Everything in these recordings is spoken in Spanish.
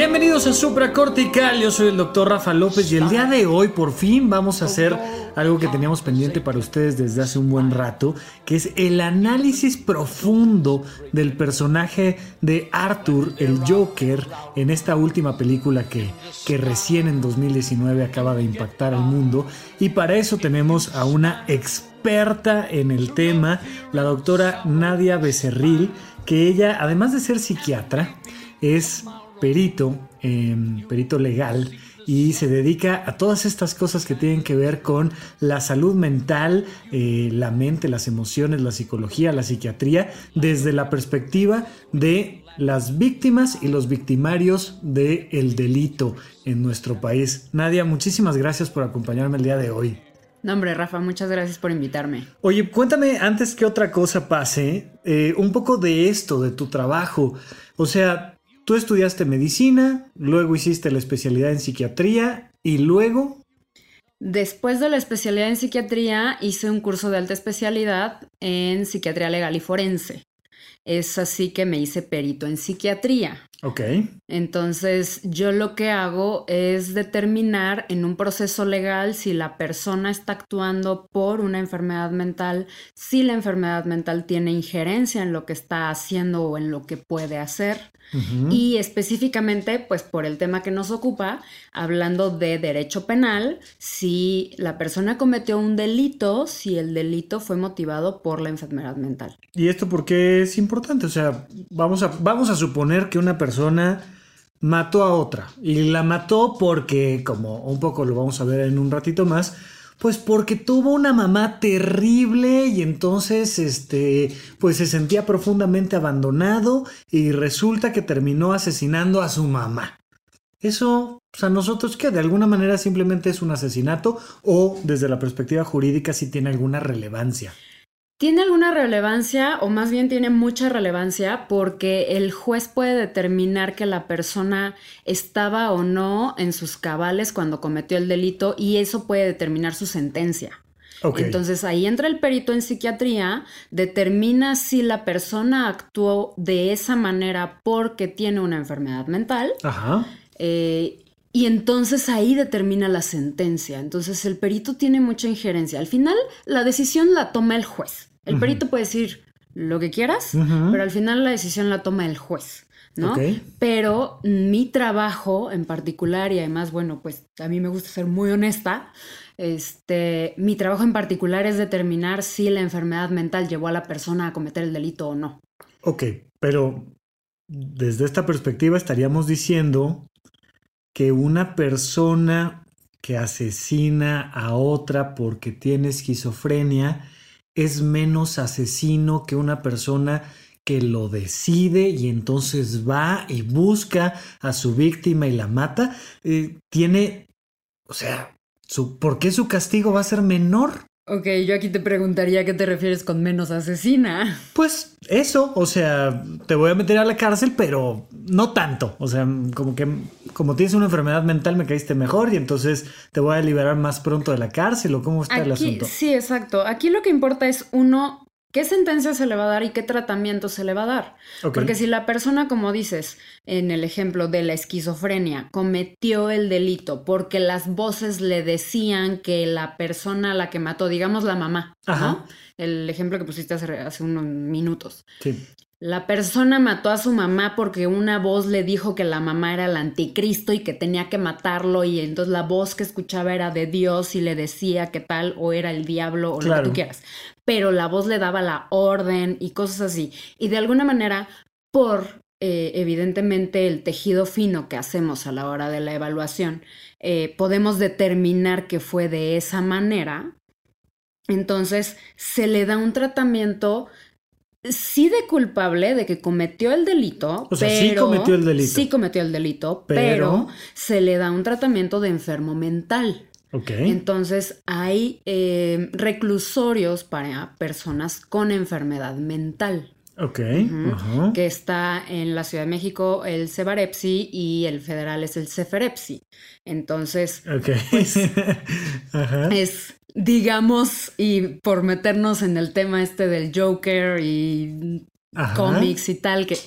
Bienvenidos a Supra Cortical, yo soy el doctor Rafa López y el día de hoy por fin vamos a hacer algo que teníamos pendiente para ustedes desde hace un buen rato, que es el análisis profundo del personaje de Arthur, el Joker, en esta última película que, que recién en 2019 acaba de impactar al mundo. Y para eso tenemos a una experta en el tema, la doctora Nadia Becerril, que ella, además de ser psiquiatra, es perito, em, perito legal, y se dedica a todas estas cosas que tienen que ver con la salud mental, eh, la mente, las emociones, la psicología, la psiquiatría, desde la perspectiva de las víctimas y los victimarios del delito en nuestro país. Nadia, muchísimas gracias por acompañarme el día de hoy. No, hombre, Rafa, muchas gracias por invitarme. Oye, cuéntame antes que otra cosa pase, eh, un poco de esto, de tu trabajo. O sea, Tú estudiaste medicina, luego hiciste la especialidad en psiquiatría y luego... Después de la especialidad en psiquiatría hice un curso de alta especialidad en psiquiatría legal y forense. Es así que me hice perito en psiquiatría. Ok. Entonces, yo lo que hago es determinar en un proceso legal si la persona está actuando por una enfermedad mental, si la enfermedad mental tiene injerencia en lo que está haciendo o en lo que puede hacer. Y específicamente, pues por el tema que nos ocupa, hablando de derecho penal, si la persona cometió un delito, si el delito fue motivado por la enfermedad mental. ¿Y esto por qué es importante? O sea, vamos a, vamos a suponer que una persona mató a otra y la mató porque, como un poco lo vamos a ver en un ratito más, pues porque tuvo una mamá terrible y entonces este pues se sentía profundamente abandonado y resulta que terminó asesinando a su mamá. Eso, pues a nosotros que de alguna manera simplemente es un asesinato o desde la perspectiva jurídica sí tiene alguna relevancia. Tiene alguna relevancia o más bien tiene mucha relevancia porque el juez puede determinar que la persona estaba o no en sus cabales cuando cometió el delito y eso puede determinar su sentencia. Entonces ahí entra el perito en psiquiatría, determina si la persona actuó de esa manera porque tiene una enfermedad mental. Ajá. Eh, y entonces ahí determina la sentencia. Entonces el perito tiene mucha injerencia. Al final la decisión la toma el juez. El perito puede decir lo que quieras, pero al final la decisión la toma el juez. ¿no? Pero mi trabajo en particular, y además, bueno, pues a mí me gusta ser muy honesta, este, mi trabajo en particular es determinar si la enfermedad mental llevó a la persona a cometer el delito o no. Ok, pero desde esta perspectiva estaríamos diciendo que una persona que asesina a otra porque tiene esquizofrenia es menos asesino que una persona que lo decide y entonces va y busca a su víctima y la mata, eh, tiene, o sea, su, ¿por qué su castigo va a ser menor? Ok, yo aquí te preguntaría qué te refieres con menos asesina. Pues eso, o sea, te voy a meter a la cárcel, pero no tanto. O sea, como que como tienes una enfermedad mental me caíste mejor y entonces te voy a liberar más pronto de la cárcel o cómo está el asunto. Sí, exacto. Aquí lo que importa es uno ¿Qué sentencia se le va a dar y qué tratamiento se le va a dar? Porque si la persona, como dices en el ejemplo de la esquizofrenia, cometió el delito porque las voces le decían que la persona a la que mató, digamos la mamá, el ejemplo que pusiste hace, hace unos minutos, sí. La persona mató a su mamá porque una voz le dijo que la mamá era el anticristo y que tenía que matarlo y entonces la voz que escuchaba era de Dios y le decía que tal o era el diablo o lo que tú quieras. Pero la voz le daba la orden y cosas así. Y de alguna manera, por eh, evidentemente el tejido fino que hacemos a la hora de la evaluación, eh, podemos determinar que fue de esa manera. Entonces se le da un tratamiento sí de culpable de que cometió el delito. O sea, sí cometió el delito. Sí cometió el delito, pero, se le da un tratamiento de enfermo mental. Ok. Entonces hay eh, reclusorios para personas con enfermedad mental. Ok. Que está en la Ciudad de México el Cebarepsi y el federal es el Ceferepsi. Entonces, okay. pues, es digamos, y por meternos en el tema este del Joker y cómics y tal, que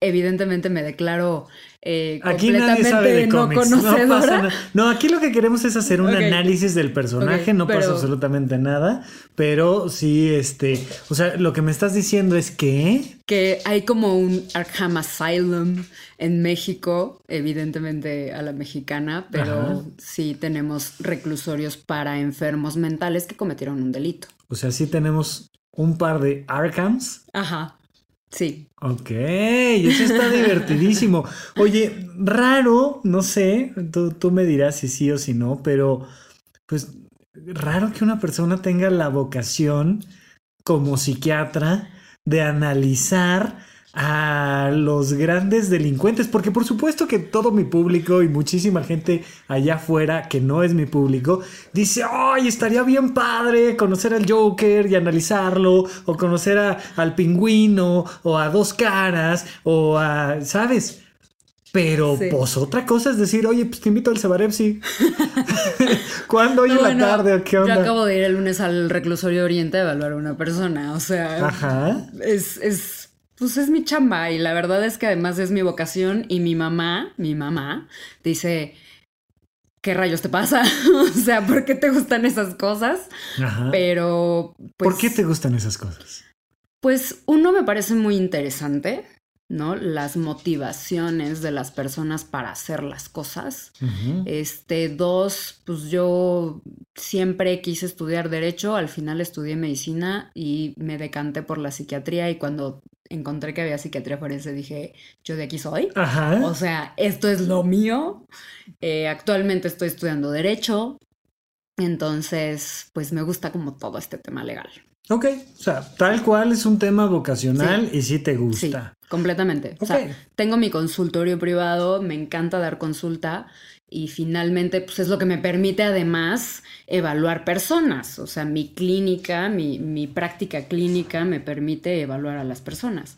evidentemente me declaro eh, Aquí nadie sabe de no cómics, no, pasa nada. No, aquí lo que queremos es hacer un análisis del personaje, no pasa absolutamente nada, pero sí, este, o sea, lo que me estás diciendo es que... que hay como un Arkham Asylum en México, evidentemente a la mexicana, pero Ajá. sí tenemos reclusorios para enfermos mentales que cometieron un delito. O sea, sí tenemos un par de Arkhams. Ajá. Sí. Ok, eso está divertidísimo. Oye, raro, no sé, tú, tú me dirás si sí o si no, pero pues raro que una persona tenga la vocación como psiquiatra de analizar a los grandes delincuentes, porque por supuesto que todo mi público y muchísima gente allá afuera que no es mi público dice, ay, estaría bien padre conocer al Joker y analizarlo, o conocer a- al pingüino, o a dos caras, o a, ¿sabes? Pero Sí. pues otra cosa es decir, oye, pues te invito al Cebarepsi. ¿Cuándo? Hoy en No, la tarde, ¿o qué onda? Yo acabo de ir el lunes al reclusorio Oriente a evaluar a una persona. O sea, Ajá. es, es, pues es mi chamba. Y la verdad es que además es mi vocación. Y mi mamá, mi mamá, dice. ¿Qué rayos te pasa? o sea, ¿por qué te gustan esas cosas? Ajá. Pero. Pues, ¿Por qué te gustan esas cosas? Pues uno me parece muy interesante, ¿no? Las motivaciones de las personas para hacer las cosas. Este, dos, pues yo siempre quise estudiar derecho, al final estudié medicina y me decanté por la psiquiatría y cuando encontré que había psiquiatría forense dije, yo de aquí soy. Ajá. O sea, esto es lo mío. Eh, actualmente estoy estudiando derecho, entonces, pues me gusta como todo este tema legal. Ok, o sea, tal cual es un tema vocacional y sí te Sí, gusta. Completamente. O sea, tengo mi consultorio privado, me encanta dar consulta y finalmente pues es lo que me permite además evaluar personas. O sea, mi clínica, mi, mi práctica clínica me permite evaluar a las personas.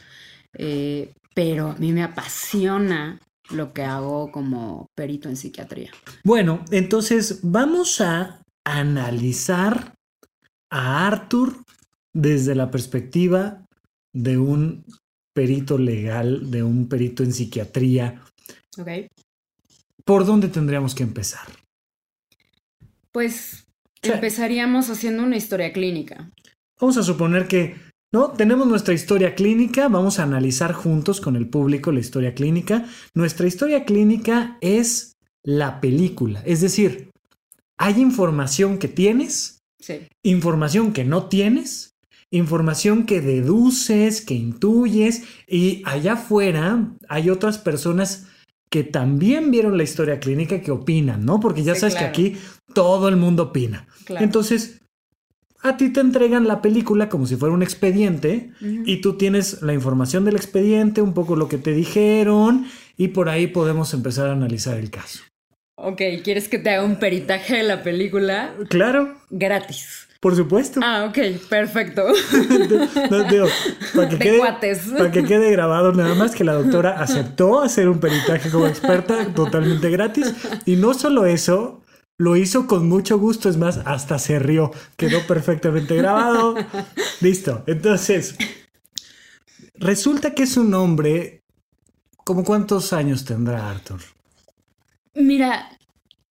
Eh, pero a mí me apasiona lo que hago como perito en psiquiatría. Bueno, entonces vamos a analizar a Arthur desde la perspectiva de un perito legal, de un perito en psiquiatría. Ok. ¿Por dónde tendríamos que empezar? Pues empezaríamos haciendo una historia clínica. Vamos a suponer que, ¿no? Tenemos nuestra historia clínica, vamos a analizar juntos con el público la historia clínica. Nuestra historia clínica es la película, es decir, hay información que tienes, Sí. información que no tienes, información que deduces, que intuyes, y allá afuera hay otras personas que también vieron la historia clínica que opinan, ¿no? Porque ya Sí, sabes claro. que aquí todo el mundo opina. Claro. Entonces, a ti te entregan la película como si fuera un expediente y tú tienes la información del expediente, un poco lo que te dijeron y por ahí podemos empezar a analizar el caso. Ok, ¿quieres que te haga un peritaje de la película? Claro, Gratis. Por supuesto. Ah, ok, perfecto. No, digo, para, que De quede, para que quede grabado nada más que la doctora aceptó hacer un peritaje como experta totalmente gratis y no solo eso, lo hizo con mucho gusto, es más, hasta se rió, quedó perfectamente grabado. Listo, entonces, resulta que es un hombre, ¿como cuántos años tendrá Arthur? Mira,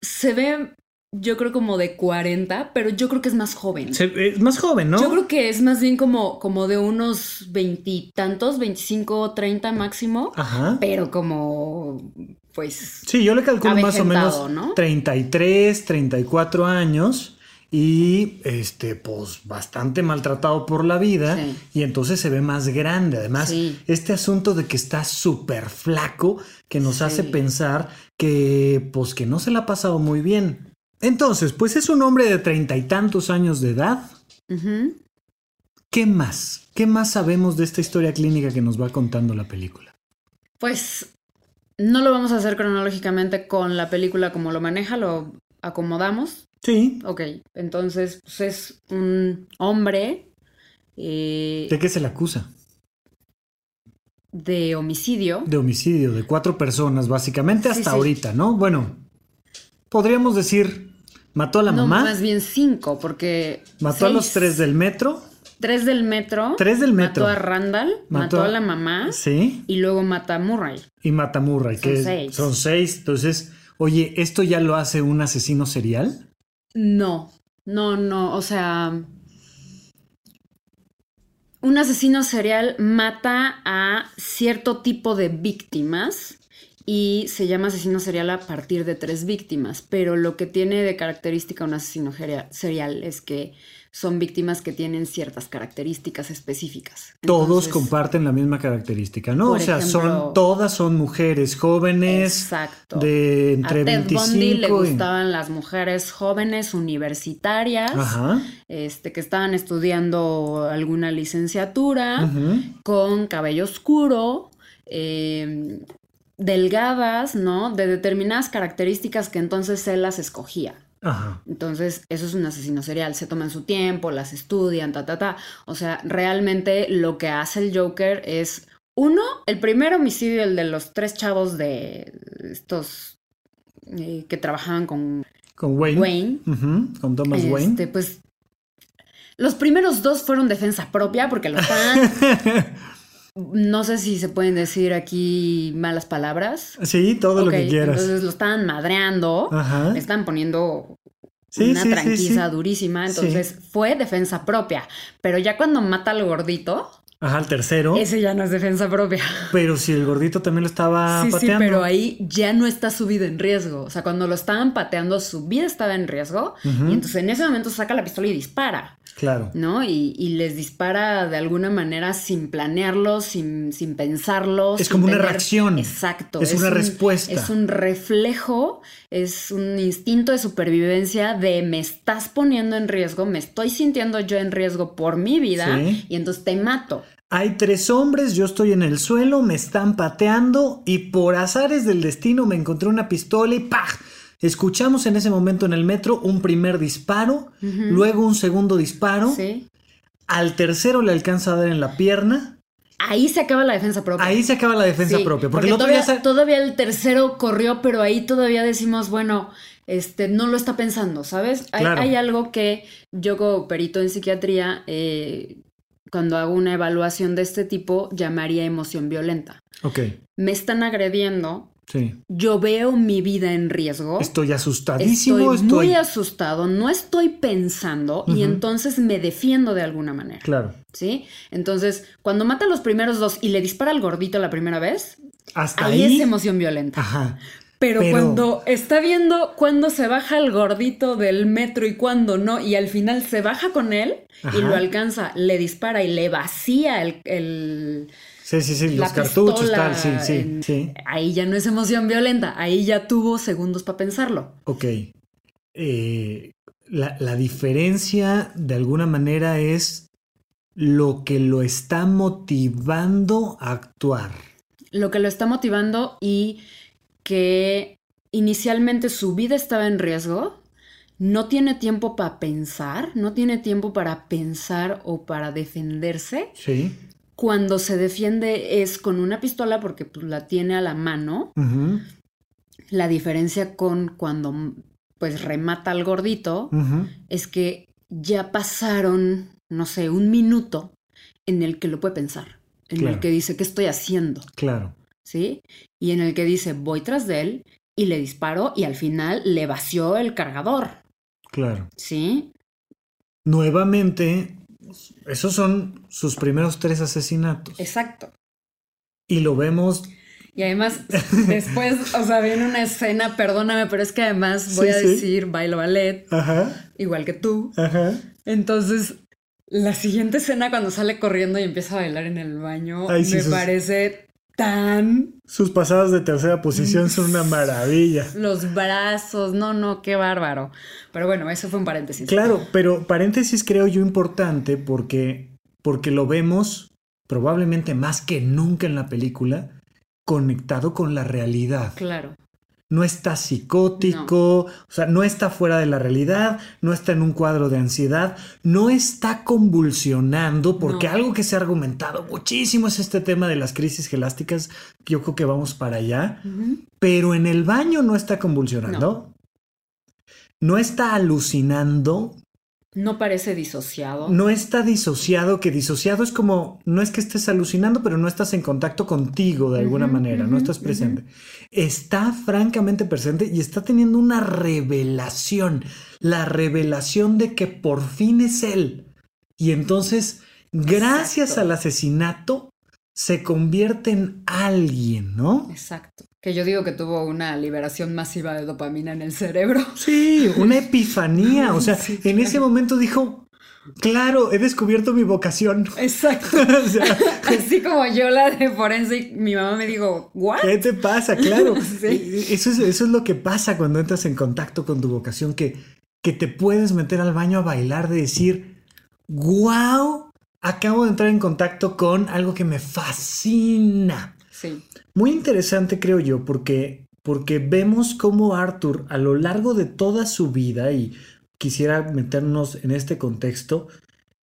se ve, yo creo como de 40, pero yo creo que es más joven. Se- es más joven, ¿no? Yo creo que es más bien como, como de unos veintitantos, 25, 30 máximo, Ajá. pero como, pues, Sí, yo le calculo más o menos ¿no? 33, 34 años y este pues bastante maltratado por la vida Sí. y entonces se ve más grande. Además, Sí. este asunto de que está súper flaco que nos Sí. hace pensar que pues que no se la ha pasado muy bien. Entonces, pues es un hombre de treinta y tantos años de edad. ¿Qué más? ¿Qué más sabemos de esta historia clínica que nos va contando la película? pues no lo vamos a hacer cronológicamente con la película como lo maneja, lo acomodamos. Sí. Ok, entonces pues es un hombre eh, ¿De qué se le acusa? de homicidio. de homicidio de cuatro personas, básicamente Sí, hasta sí. ahorita, ¿no? Bueno, podríamos decir, mató a la no, mamá, más bien cinco, porque... mató a los tres del metro Tres del metro. Tres del metro. Mató a Randall, mató, a la mamá. Sí. Y luego mata a Murray. Y mata a Murray, Son que seis. son seis. Entonces, oye, ¿esto ya lo hace un asesino serial? No, no, no, o sea, un asesino serial mata a cierto tipo de víctimas y se llama asesino serial a partir de tres víctimas, pero lo que tiene de característica un asesino serial es que son víctimas que tienen ciertas características específicas. Todos comparten la misma característica, ¿no? O sea, son todas son mujeres jóvenes Exacto. de entre a Ted 25 Bundy le y- gustaban las mujeres jóvenes universitarias. Ajá. este, que estaban estudiando alguna licenciatura, con cabello oscuro, eh, delgadas, ¿no? De determinadas características que entonces él las escogía. Ajá. Entonces, eso es un asesino serial. Se toman su tiempo, las estudian, ta, ta, ta. O sea, realmente lo que hace el Joker es, uno, el primer homicidio, el de los tres chavos de estos eh, que trabajaban con Con Wayne. Wayne. Con Thomas Este, Wayne. pues los primeros dos fueron defensa propia porque lo estaban. no sé si se pueden decir aquí malas palabras. sí, todo lo que quieras. Entonces lo estaban madreando. Ajá. Le estaban poniendo Sí, una sí, sí, tranquiza sí. durísima. Entonces fue defensa propia. Pero ya cuando mata al gordito, Ajá, el tercero. ese ya no es defensa propia. Pero si el gordito también lo estaba sí, sí, pateando. pero ahí ya no está su vida en riesgo. O sea, cuando lo estaban pateando, su vida estaba en riesgo. Y entonces en ese momento saca la pistola y dispara. Claro. ¿no? Y, y les dispara de alguna manera sin planearlo, sin, sin pensarlo. Es sin como una reacción. Exacto. Es una un- respuesta. Es un reflejo, es un instinto de supervivencia de me estás poniendo en riesgo, me estoy sintiendo yo en riesgo por mi vida Sí. y entonces te mato. Hay tres hombres, yo estoy en el suelo, me están pateando y por azares del destino me encontré una pistola y ¡pah! Escuchamos en ese momento en el metro un primer disparo, luego un segundo disparo, ¿Sí? al tercero le alcanza a dar en la pierna, Ahí se acaba la defensa propia. ahí se acaba la defensa Sí, propia, porque todavía el tercero corrió, pero ahí todavía decimos, bueno, este, no lo está pensando, ¿sabes? Hay, Claro. hay algo que yo como perito en psiquiatría, eh, cuando hago una evaluación de este tipo, llamaría emoción violenta. Ok, Me están agrediendo, sí. yo veo mi vida en riesgo. Estoy asustadísimo, Estoy, estoy... muy asustado, no estoy pensando y entonces me defiendo de alguna manera. Claro, ¿Sí? Entonces, cuando mata a los primeros dos y le dispara al gordito la primera vez, hasta ahí, ahí... es emoción violenta. Ajá, Pero, Pero- cuando está viendo cuándo se baja el gordito del metro y cuándo no, y al final se baja con él Ajá. y lo alcanza, le dispara y le vacía el. el- sí, sí, sí, la los cartuchos, pistola tal, sí, sí, en- sí. Ahí ya no es emoción violenta, ahí ya tuvo segundos para pensarlo. Ok. Eh, la, la diferencia de alguna manera es lo que lo está motivando a actuar. Lo que lo está motivando y que inicialmente su vida estaba en riesgo, no tiene tiempo para pensar, no tiene tiempo para pensar o para defenderse. Sí. Cuando se defiende es con una pistola porque pues, la tiene a la mano. La diferencia con cuando pues remata al gordito es que ya pasaron, no sé, un minuto en el que lo puede pensar, en Claro. el que dice, ¿qué estoy haciendo? Claro. ¿Sí? Y en el que dice, voy tras de él y le disparo y al final le vació el cargador, Claro. ¿sí? Nuevamente, esos son sus primeros tres asesinatos. Exacto. Y lo vemos. Y además, después, o sea, viene una escena, perdóname, pero es que además voy Sí, a sí. decir bailo ballet, Ajá, igual que tú. ajá. Entonces, la siguiente escena cuando sale corriendo y empieza a bailar en el baño, Ay, sí, me parece tan... Sus pasadas de tercera posición son una maravilla. Los brazos, no, no, qué bárbaro. Pero bueno, eso fue un paréntesis. Claro, pero paréntesis creo yo importante porque, porque lo vemos probablemente más que nunca en la película conectado con la realidad. Claro. No está psicótico, o sea, no está fuera de la realidad, no está en un cuadro de ansiedad, no está convulsionando, porque No. algo que se ha argumentado muchísimo es este tema de las crisis gelásticas, yo creo que vamos para allá, pero en el baño no está convulsionando. No, está alucinando No parece disociado. No está disociado, que disociado es como, no es que estés alucinando, pero no estás en contacto contigo de alguna manera, no estás presente. Está francamente presente y está teniendo una revelación, la revelación de que por fin es él. Y entonces, gracias Exacto. al asesinato, se convierte en alguien, ¿no? Exacto. Que yo digo que tuvo una liberación masiva de dopamina en el cerebro. Sí, una epifanía. O sea, Sí, en ese momento dijo, claro, he descubierto mi vocación. Exacto. O sea, Así como yo la de forense, mi mamá me dijo, ¿what? ¿Qué te pasa? Claro. Sí. Eso, es, eso es lo que pasa cuando entras en contacto con tu vocación, que, que te puedes meter al baño a bailar de decir, wow, acabo de entrar en contacto con algo que me fascina. Sí. Muy interesante, creo yo, porque, porque vemos cómo Arthur a lo largo de toda su vida, y quisiera meternos en este contexto,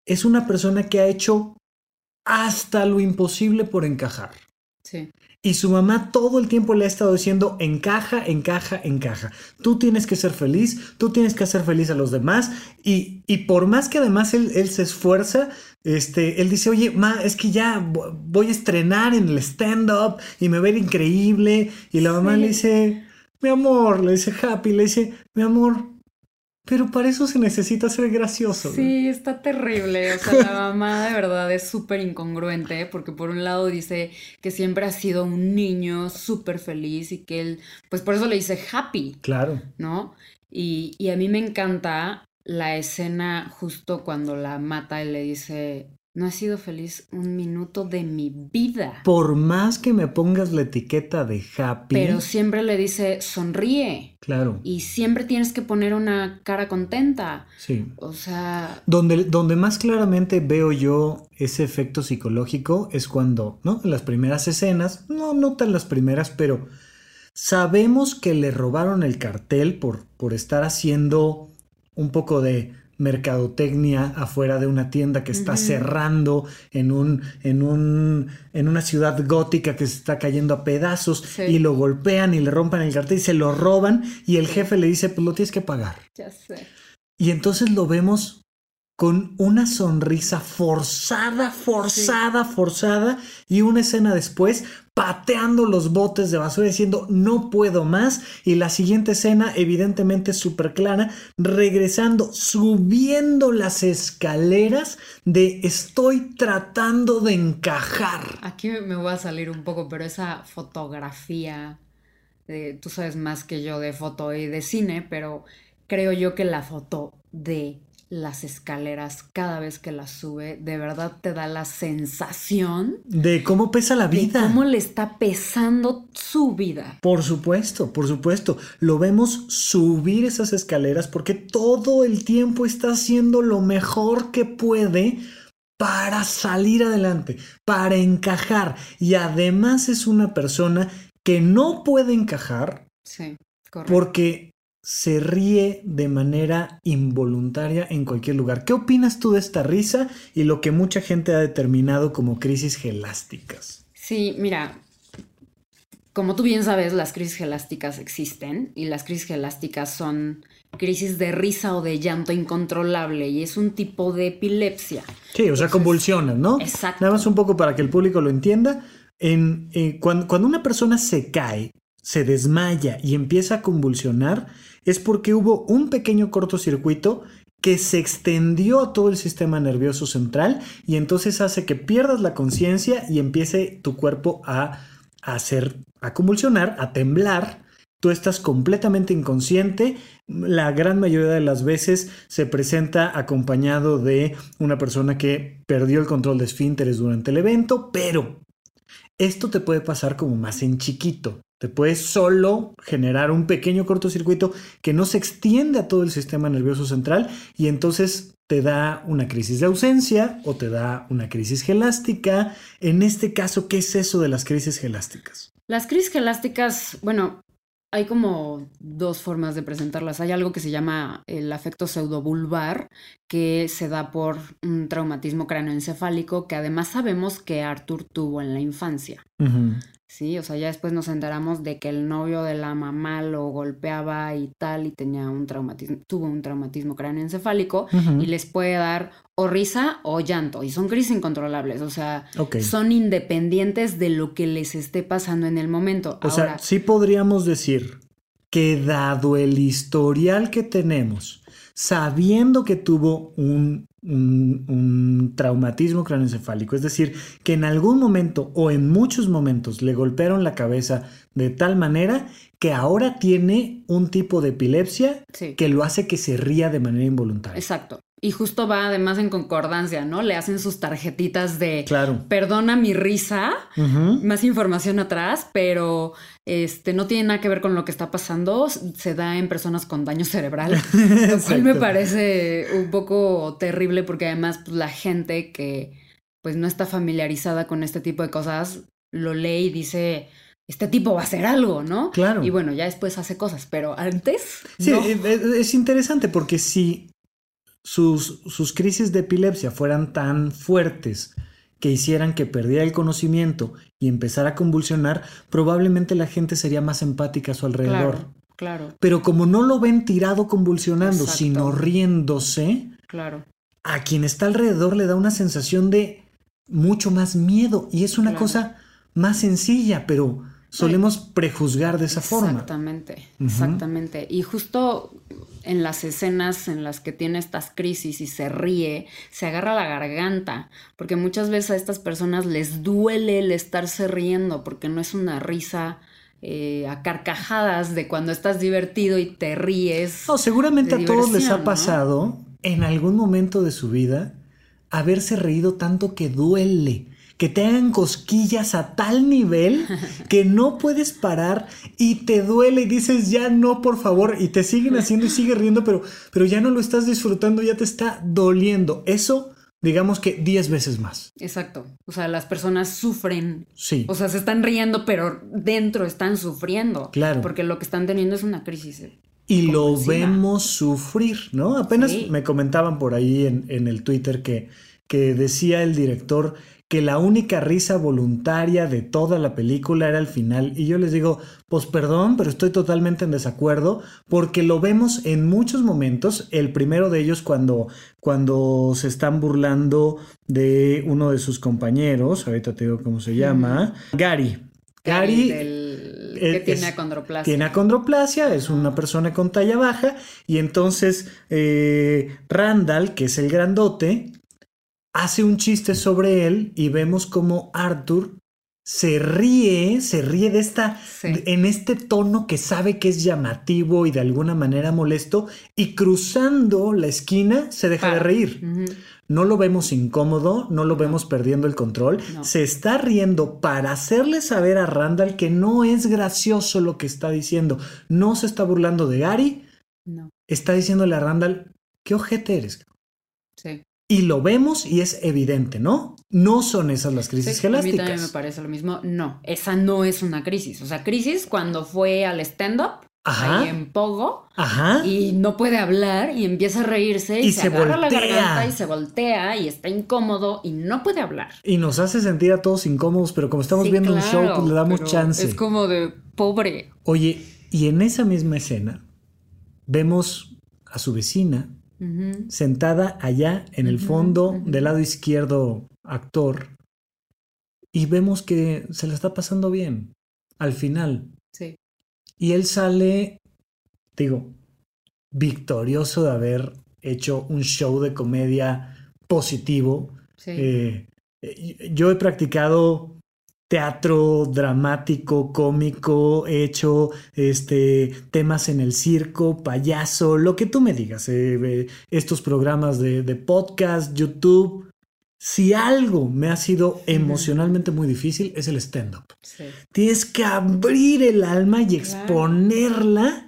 es una persona que ha hecho hasta lo imposible por encajar. Sí. Y su mamá todo el tiempo le ha estado diciendo, encaja, encaja, encaja. Tú tienes que ser feliz, tú tienes que hacer feliz a los demás. Y, y por más que además él, él se esfuerza, este, él dice, oye, ma, es que ya vo- voy a estrenar en el stand-up y me va a ver increíble. Y la mamá Sí. le dice, mi amor, le dice Happy, le dice, mi amor, pero para eso se necesita ser gracioso. ¿no?". Sí, está terrible. O sea, la mamá de verdad es súper incongruente porque por un lado dice que siempre ha sido un niño súper feliz y que él, pues por eso le dice happy, Claro. ¿no? Y, y a mí me encanta la escena justo cuando la mata y le dice, no he sido feliz un minuto de mi vida. Por más que me pongas la etiqueta de Happy. Pero siempre le dice, sonríe. Claro. Y siempre tienes que poner una cara contenta. Sí. O sea, Donde, donde más claramente veo yo ese efecto psicológico es cuando, ¿no? En las primeras escenas, no, no tan las primeras, pero sabemos que le robaron el cartel por, por estar haciendo un poco de mercadotecnia afuera de una tienda que está cerrando en un en un en una ciudad gótica que se está cayendo a pedazos Sí. y lo golpean y le rompan el cartel y se lo roban y el jefe le dice pues lo tienes que pagar ya sé. y entonces lo vemos con una sonrisa forzada, forzada, forzada, y una escena después pateando los botes de basura diciendo no puedo más. Y la siguiente escena, evidentemente súper clara, regresando, subiendo las escaleras de estoy tratando de encajar. Aquí me voy a salir un poco, pero esa fotografía, de- tú sabes más que yo de foto y de cine, pero creo yo que la foto de las escaleras cada vez que las sube, de verdad te da la sensación De cómo pesa la de vida. cómo le está pesando su vida. Por supuesto, por supuesto. Lo vemos subir esas escaleras porque todo el tiempo está haciendo lo mejor que puede para salir adelante, para encajar. Y además es una persona que no puede encajar Sí, correcto. porque se ríe de manera involuntaria en cualquier lugar. ¿Qué opinas tú de esta risa y lo que mucha gente ha determinado como crisis gelásticas? Sí, mira, como tú bien sabes, las crisis gelásticas existen y las crisis gelásticas son crisis de risa o de llanto incontrolable y es un tipo de epilepsia. Sí, o sea, Entonces, convulsionan, ¿no? exacto. Nada más un poco para que el público lo entienda. En, eh, cuando, cuando una persona se cae, se desmaya y empieza a convulsionar, es porque hubo un pequeño cortocircuito que se extendió a todo el sistema nervioso central y entonces hace que pierdas la conciencia y empiece tu cuerpo a, hacer, a convulsionar, a temblar. Tú estás completamente inconsciente. La gran mayoría de las veces se presenta acompañado de una persona que perdió el control de esfínteres durante el evento, pero esto te puede pasar como más en chiquito. Te puede solo generar un pequeño cortocircuito que no se extiende a todo el sistema nervioso central y entonces te da una crisis de ausencia o te da una crisis gelástica. En este caso, ¿qué es eso de las crisis gelásticas? Las crisis gelásticas, bueno, hay como dos formas de presentarlas. Hay algo que se llama el afecto pseudovulvar, que se da por un traumatismo cráneoencefálico que además sabemos que Arthur tuvo en la infancia. Sí, o sea, ya después nos enteramos de que el novio de la mamá lo golpeaba y tal y tenía un traumatismo, tuvo un traumatismo cráneoencefálico y les puede dar o risa o llanto y son crisis incontrolables, o sea, son independientes de lo que les esté pasando en el momento. O Ahora, sea, sí podríamos decir que dado el historial que tenemos, sabiendo que tuvo un, un- un traumatismo craneoencefálico, es decir, que en algún momento o en muchos momentos le golpearon la cabeza de tal manera que ahora tiene un tipo de epilepsia sí, que lo hace que se ría de manera involuntaria. exacto. Y justo va además en concordancia, ¿no? Le hacen sus tarjetitas de Claro. perdona mi risa, más información atrás, pero este no tiene nada que ver con lo que está pasando. Se da en personas con daño cerebral, lo cual me parece un poco terrible porque además pues, la gente que pues no está familiarizada con este tipo de cosas lo lee y dice este tipo va a hacer algo, ¿no? Claro. Y bueno, ya después hace cosas, pero antes Sí, no. eh, eh, es interesante porque si sus, sus crisis de epilepsia fueran tan fuertes que hicieran que perdiera el conocimiento y empezara a convulsionar, probablemente la gente sería más empática a su alrededor. claro, claro, Pero como no lo ven tirado convulsionando, Exacto. sino riéndose, claro. a quien está alrededor le da una sensación de mucho más miedo y es una Claro. cosa más sencilla, pero solemos prejuzgar de esa forma. Exactamente, exactamente. Y justo en las escenas en las que tiene estas crisis y se ríe, se agarra la garganta, porque muchas veces a estas personas les duele el estarse riendo, porque no es una risa eh, a carcajadas de cuando estás divertido y te ríes. No, seguramente a todos les ha ¿no? pasado en algún momento de su vida haberse reído tanto que duele, que te hagan cosquillas a tal nivel que no puedes parar y te duele y dices ya no, por favor, y te siguen haciendo y sigue riendo, pero, pero ya no lo estás disfrutando, ya te está doliendo. Eso, digamos que 10 veces más. Exacto. O sea, las personas sufren. Sí. O sea, se están riendo, pero dentro están sufriendo. Claro. Porque lo que están teniendo es una crisis. eh, y lo vemos sufrir, ¿no? Apenas Sí. me comentaban por ahí en, en el Twitter que, que decía el director que la única risa voluntaria de toda la película era el final. Y yo les digo, pues perdón, pero estoy totalmente en desacuerdo porque lo vemos en muchos momentos. El primero de ellos cuando, cuando se están burlando de uno de sus compañeros, ahorita te digo cómo se llama, Gary. Gary del- que es- tiene acondroplasia. tiene acondroplasia, es una persona con talla baja y entonces eh, Randall, que es el grandote, hace un chiste sobre él y vemos como Arthur se ríe, se ríe de esta, Sí. en este tono que sabe que es llamativo y de alguna manera molesto y cruzando la esquina se deja de reír. No lo vemos incómodo, no lo vemos perdiendo el control. No. Se está riendo para hacerle saber a Randall que no es gracioso lo que está diciendo. No se está burlando de Gary, No, está diciéndole a Randall, ¿qué ojete eres? sí. Y lo vemos y es evidente, ¿no? No son esas las crisis Sí, a mí también me gelásticas. parece lo mismo. No, esa no es una crisis. O sea, crisis cuando fue al stand-up, ahí en Pogo, Ajá. y no puede hablar y empieza a reírse y, Y se, se agarra la garganta y se voltea y está incómodo y no puede hablar. Y nos hace sentir a todos incómodos, pero como estamos Sí, viendo un show, pues le damos chance. Es como de pobre. Oye, y en esa misma escena vemos a su vecina Sentada allá en el fondo del lado izquierdo actor y vemos que se la está pasando bien al final Sí. y él sale digo victorioso de haber hecho un show de comedia positivo Sí. eh, yo he practicado teatro dramático, cómico, he hecho este, temas en el circo, payaso, lo que tú me digas, eh, estos programas de, de podcast, YouTube. Si algo me ha sido emocionalmente muy difícil es el stand-up. sí. Tienes que abrir el alma y exponerla.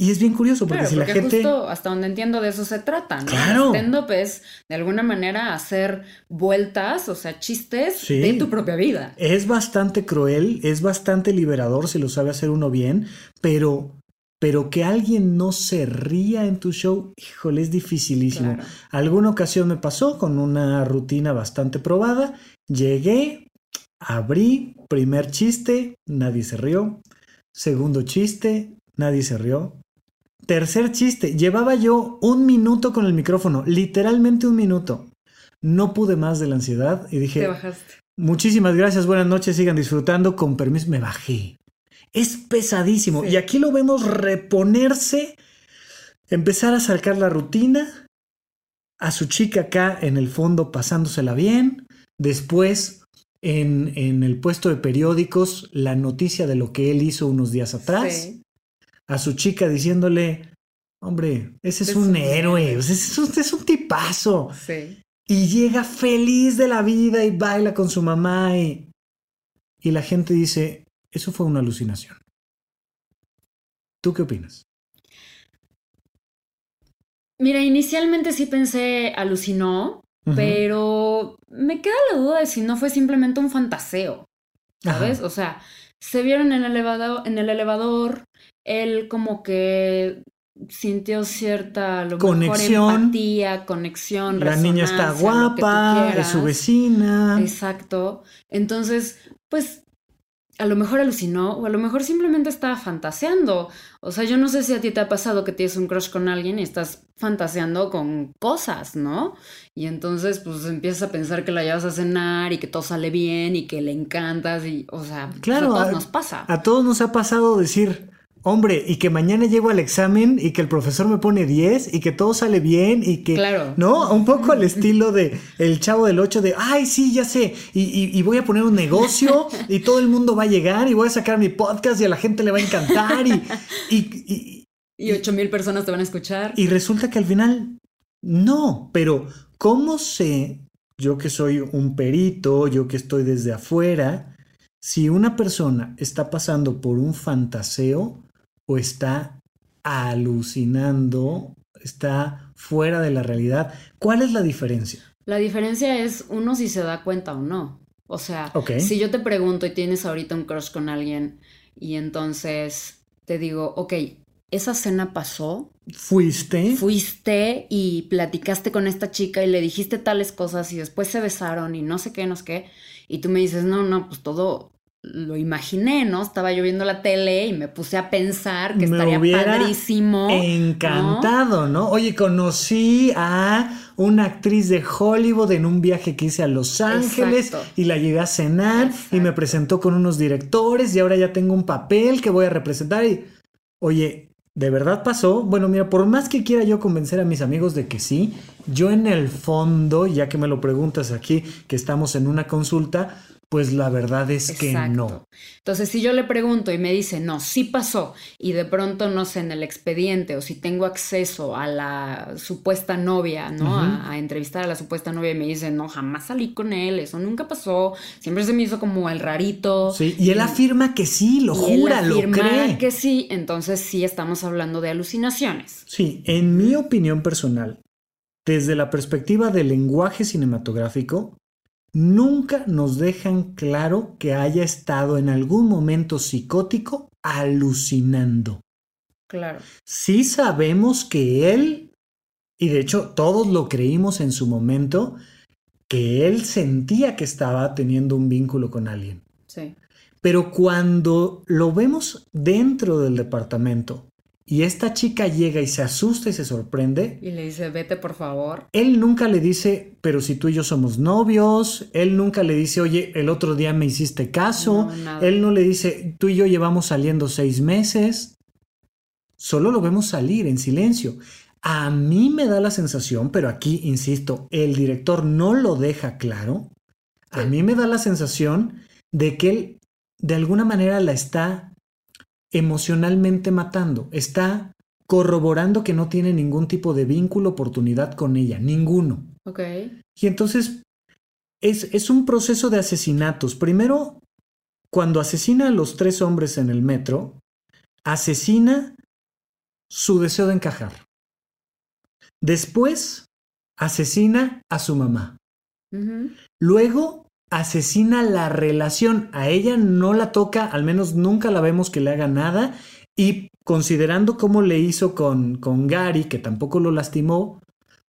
Y es bien curioso porque Claro, si la porque gente... justo hasta donde entiendo de eso se trata, ¿no? Claro. Stand-up es de alguna manera hacer vueltas, o sea, chistes Sí. de tu propia vida. Es bastante cruel, es bastante liberador si lo sabe hacer uno bien, pero, pero que alguien no se ría en tu show, híjole, es dificilísimo. Claro. Alguna ocasión me pasó con una rutina bastante probada, llegué, Abrí, primer chiste, nadie se rió. Segundo chiste, nadie se rió. Tercer chiste, llevaba yo un minuto con el micrófono, literalmente un minuto. No pude más de la ansiedad y dije, Te bajaste. muchísimas gracias, buenas noches, sigan disfrutando, con permiso, me bajé. Es pesadísimo. Sí. Y aquí lo vemos reponerse, empezar a sacar la rutina, a su chica acá en el fondo pasándosela bien, después en, en el puesto de periódicos la noticia de lo que él hizo unos días atrás, Sí. A su chica diciéndole, hombre, ese es Es un un héroe, ese es un, es un tipazo. Sí. Y llega feliz de la vida y baila con su mamá y, y la gente dice, eso fue una alucinación. ¿Tú qué opinas? Mira, inicialmente sí pensé alucinó, pero me queda la duda de si no fue simplemente un fantaseo, ¿sabes? Ajá. O sea, se vieron en el elevador, en el elevador, él como que sintió cierta mejor, Conexión. empatía, conexión, La niña está guapa, es su vecina. Exacto. Entonces, pues a lo mejor alucinó o a lo mejor simplemente estaba fantaseando. O sea, yo no sé si a ti te ha pasado que tienes un crush con alguien y estás fantaseando con cosas, ¿no? Y entonces, pues empiezas a pensar que la llevas a cenar y que todo sale bien y que le encantas y, o sea, pues, Claro, a todos a- nos pasa. A todos nos ha pasado decir, hombre, y que mañana llego al examen y que el profesor me pone 10 y que todo sale bien y que... Claro. ¿No? Un poco al estilo de el chavo del 8 de, ay, sí, ya sé, y, y- y voy a poner un negocio y todo el mundo va a llegar y voy a sacar mi podcast y a la gente le va a encantar y, y- y- mil personas te van a escuchar. y resulta que al final no, pero ¿cómo sé, yo que soy un perito, yo que estoy desde afuera, si una persona está pasando por un fantaseo o está alucinando, está fuera de la realidad? ¿Cuál es la diferencia? La diferencia es uno si se da cuenta o no. O sea, si yo te pregunto y tienes ahorita un crush con alguien y entonces te digo, ok, esa cena pasó, ¿Fuiste? fuiste y platicaste con esta chica y le dijiste tales cosas y después se besaron y no sé qué, no sé qué, y tú me dices, no, no, pues todo lo imaginé, ¿no? Estaba yo viendo la tele y me puse a pensar que Me estaría hubiera padrísimo. Encantado, ¿no? Oye, conocí a una actriz de Hollywood en un viaje que hice a Los Ángeles Exacto. y la llevé a cenar y me presentó con unos directores y ahora ya tengo un papel que voy a representar y, oye, ¿de verdad pasó? Bueno, mira, por más que quiera yo convencer a mis amigos de que sí, yo en el fondo, ya que me lo preguntas aquí, que estamos en una consulta, pues la verdad es que no. Entonces, si yo le pregunto y me dice, no, sí pasó, y de pronto, no sé, en el expediente, o si tengo acceso a la supuesta novia, ¿no? A, a entrevistar a la supuesta novia y me dice, no, jamás salí con él, eso nunca pasó, siempre se me hizo como el rarito. Sí, y él afirma que sí, lo y él jura, lo afirma cree. que sí, entonces sí estamos hablando de alucinaciones. Sí, en mi opinión personal, desde la perspectiva del lenguaje cinematográfico, nunca nos dejan claro que haya estado en algún momento psicótico alucinando. Claro. Sí sabemos que él, y de hecho todos lo creímos en su momento, que él sentía que estaba teniendo un vínculo con alguien. Sí. Pero cuando lo vemos dentro del departamento y esta chica llega y se asusta y se sorprende, Y le dice, vete por favor. él nunca le dice, pero si tú y yo somos novios, él nunca le dice, oye, el otro día me hiciste caso, No, él no le dice, tú y yo llevamos saliendo seis meses, solo lo vemos salir en silencio. A mí me da la sensación, pero aquí, insisto, el director no lo deja claro, a Sí. mí me da la sensación de que él de alguna manera la está emocionalmente matando, está corroborando que no tiene ningún tipo de vínculo, oportunidad con ella, ninguno. Ok. Y entonces es, es un proceso de asesinatos. Primero, cuando asesina a los tres hombres en el metro, asesina su deseo de encajar. Después, asesina a su mamá. Luego, asesina la relación. A ella no la toca, al menos nunca la vemos que le haga nada. Y considerando cómo le hizo con, con Gary, que tampoco lo lastimó,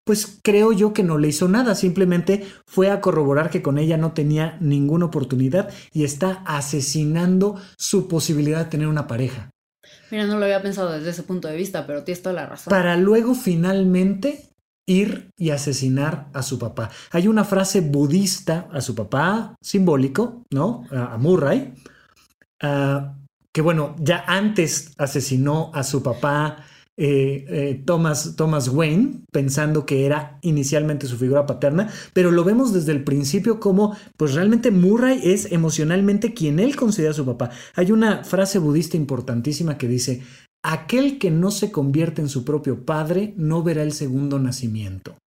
pues creo yo que no le hizo nada, simplemente fue a corroborar que con ella no tenía ninguna oportunidad y está asesinando su posibilidad de tener una pareja. Mira, no lo había pensado desde ese punto de vista, pero tienes toda la razón. Para luego finalmente ir y asesinar a su papá. Hay una frase budista a su papá, simbólico, ¿no? A Murray, ah, que bueno, ya antes asesinó a su papá eh, eh, Thomas, Thomas Wayne, pensando que era inicialmente su figura paterna, pero lo vemos desde el principio como, pues realmente Murray es emocionalmente quien él considera su papá. Hay una frase budista importantísima que dice, aquel que no se convierte en su propio padre no verá el segundo nacimiento.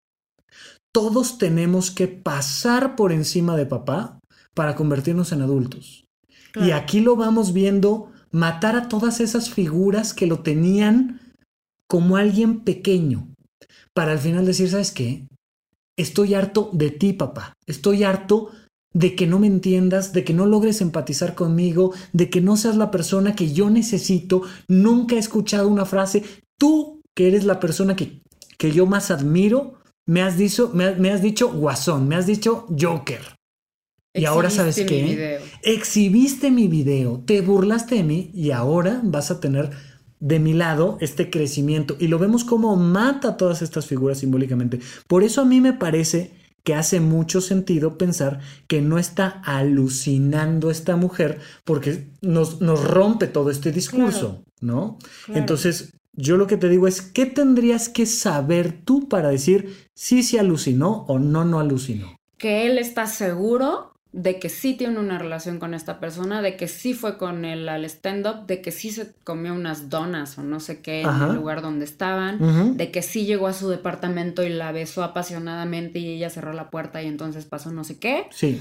Todos tenemos que pasar por encima de papá para convertirnos en adultos. Y aquí lo vamos viendo matar a todas esas figuras que lo tenían como alguien pequeño, para al final decir, ¿sabes qué? Estoy harto de ti, papá. Estoy harto de que no me entiendas, de que no logres empatizar conmigo, de que no seas la persona que yo necesito. Nunca he escuchado una frase, tú que eres la persona que, que yo más admiro, me has, dicho, me, has dicho guasón, me has dicho Joker. Y ahora sabes qué? Exhibiste mi video, te burlaste de mí y ahora vas a tener de mi lado este crecimiento y lo vemos como mata todas estas figuras simbólicamente. Por eso a mí me parece que hace mucho sentido pensar que no está alucinando esta mujer porque nos, nos rompe todo este discurso, ¿no? Entonces, yo lo que te digo es, ¿qué tendrías que saber tú para decir si se alucinó o no, no alucinó? Que él está seguro de que sí tiene una relación con esta persona, de que sí fue con él al stand-up, de que sí se comió unas donas o no sé qué en el lugar donde estaban, de que sí llegó a su departamento y la besó apasionadamente y ella cerró la puerta y entonces pasó no sé qué. Sí.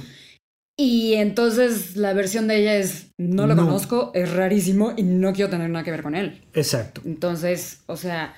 Y entonces la versión de ella es, no lo conozco, es rarísimo y no quiero tener nada que ver con él. Exacto. Entonces, o sea,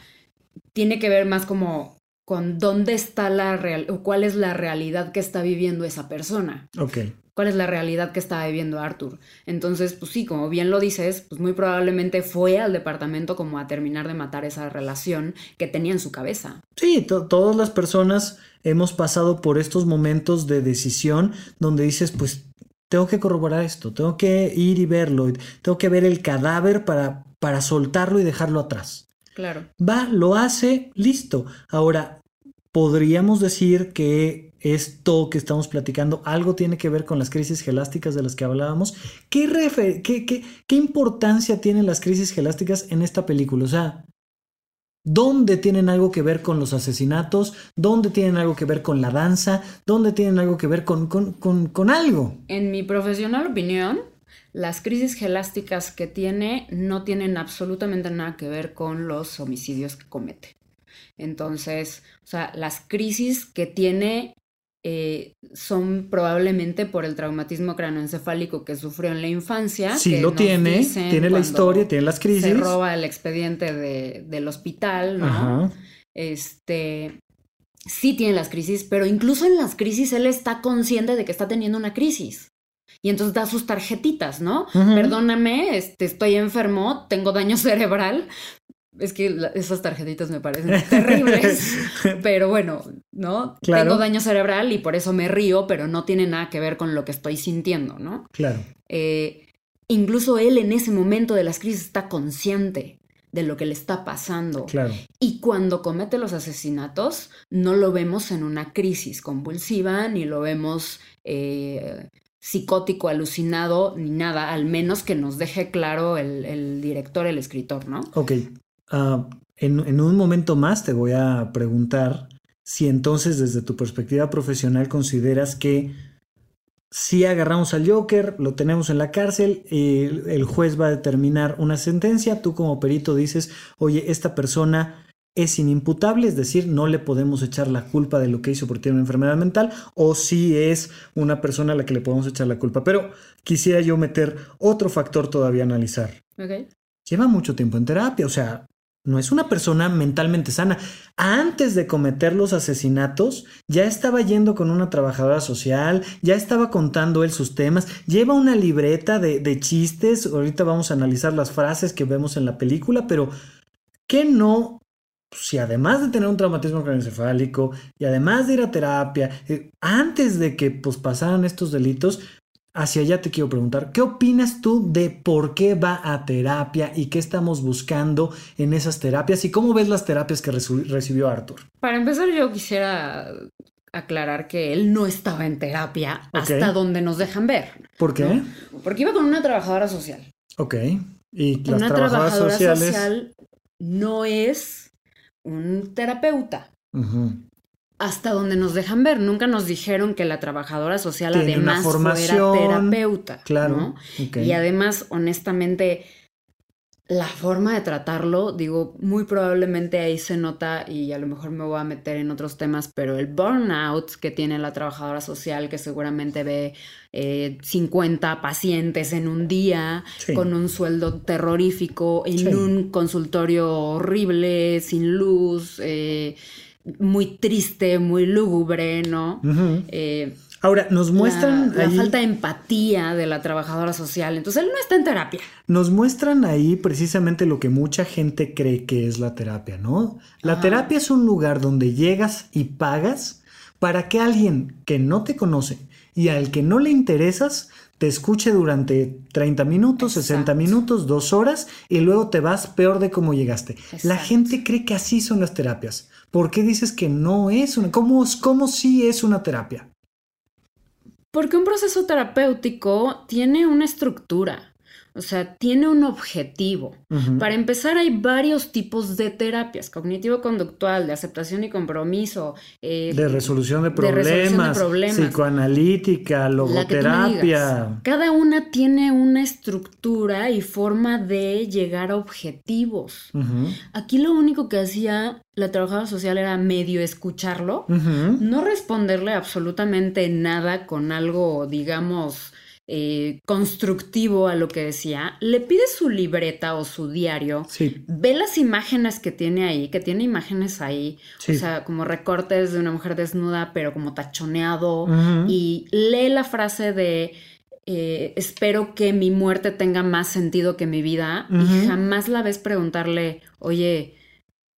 tiene que ver más como con dónde está la real o cuál es la realidad que está viviendo esa persona. Ok. ¿Cuál es la realidad que está viviendo Arthur? Entonces, pues sí, como bien lo dices, pues muy probablemente fue al departamento como a terminar de matar esa relación que tenía en su cabeza. Sí, todas las personas hemos pasado por estos momentos de decisión donde dices, pues tengo que corroborar esto, tengo que ir y verlo, tengo que ver el cadáver para, para soltarlo y dejarlo atrás. Claro. Va, lo hace, listo. Ahora, podríamos decir que esto que estamos platicando algo tiene que ver con las crisis gelásticas de las que hablábamos. ¿Qué, qué, qué, importancia tienen las crisis gelásticas en esta película? O sea, ¿dónde tienen algo que ver con los asesinatos? ¿Dónde tienen algo que ver con la danza? ¿Dónde tienen algo que ver con, con, con algo? En mi profesional opinión, las crisis gelásticas que tiene no tienen absolutamente nada que ver con los homicidios que comete. Entonces, o sea, las crisis que tiene eh, son probablemente por el traumatismo cranoencefálico que sufrió en la infancia. Sí, lo tiene, tiene la historia, tiene las crisis. Se roba el expediente del hospital, ¿no? Este, sí tiene las crisis, pero incluso en las crisis él está consciente de que está teniendo una crisis. Y entonces da sus tarjetitas, ¿no? Perdóname, este, estoy enfermo, tengo daño cerebral. Es que esas tarjetitas me parecen terribles, pero bueno, ¿no? Tengo daño cerebral y por eso me río, pero no tiene nada que ver con lo que estoy sintiendo, ¿no? Claro. Eh, incluso él en ese momento de las crisis está consciente de lo que le está pasando. Claro. Y cuando comete los asesinatos, no lo vemos en una crisis convulsiva, ni lo vemos eh, psicótico, alucinado, ni nada, al menos que nos deje claro el, director, el escritor, ¿no? Ok. Ah, en, en, un momento más te voy a preguntar si entonces desde tu perspectiva profesional consideras que si agarramos al Joker, lo tenemos en la cárcel, y el juez va a determinar una sentencia, tú como perito dices, oye, esta persona es inimputable, es decir, no le podemos echar la culpa de lo que hizo porque tiene una enfermedad mental, o si es una persona a la que le podemos echar la culpa. Pero quisiera yo meter otro factor todavía a analizar. Lleva mucho tiempo en terapia, o sea, no es una persona mentalmente sana. Antes de cometer los asesinatos, ya estaba yendo con una trabajadora social, ya estaba contando él sus temas, lleva una libreta de, de chistes, ahorita vamos a analizar las frases que vemos en la película, pero ¿qué no si además de tener un traumatismo craneoencefálico y además de ir a terapia, eh, antes de que pues, pasaran estos delitos, hacia allá te quiero preguntar, ¿qué opinas tú de por qué va a terapia y qué estamos buscando en esas terapias y cómo ves las terapias que recibió Arthur? Para empezar, yo quisiera aclarar que él no estaba en terapia hasta donde nos dejan ver. ¿Por qué? Porque iba con una trabajadora social. Ok. Y las una trabajadora social no es un terapeuta. Hasta donde nos dejan ver. Nunca nos dijeron que la trabajadora social además fuera terapeuta. Claro. Y además, honestamente, la forma de tratarlo, digo, muy probablemente ahí se nota, y a lo mejor me voy a meter en otros temas, pero el burnout que tiene la trabajadora social, que seguramente ve 50 eh, pacientes en un día, con un sueldo terrorífico, en un consultorio horrible, sin luz, eh, muy triste, muy lúgubre, ¿no? Ahora, nos muestran... La, falta de empatía de la trabajadora social. Entonces, él no está en terapia. Nos muestran ahí precisamente lo que mucha gente cree que es la terapia, ¿no? La terapia es un lugar donde llegas y pagas para que alguien que no te conoce y al que no le interesas te escuche durante 30 minutos, 60 minutos, dos horas y luego te vas peor de cómo llegaste. La gente cree que así son las terapias. ¿Por qué dices que no es una? ¿Cómo, cómo sí es una terapia? Porque un proceso terapéutico tiene una estructura. O sea, tiene un objetivo. Para empezar, hay varios tipos de terapias, cognitivo-conductual, de aceptación y compromiso. Eh, de, resolución de, problemas, psicoanalítica, logoterapia. Cada una tiene una estructura y forma de llegar a objetivos. Aquí lo único que hacía la trabajadora social era medio escucharlo, no responderle absolutamente nada con algo, digamos, eh, constructivo a lo que decía, le pide su libreta o su diario, ve las imágenes que tiene ahí, que tiene imágenes ahí, o sea, como recortes de una mujer desnuda, pero como tachoneado, y lee la frase de... Eh, espero que mi muerte tenga más sentido que mi vida y jamás la ves preguntarle, oye,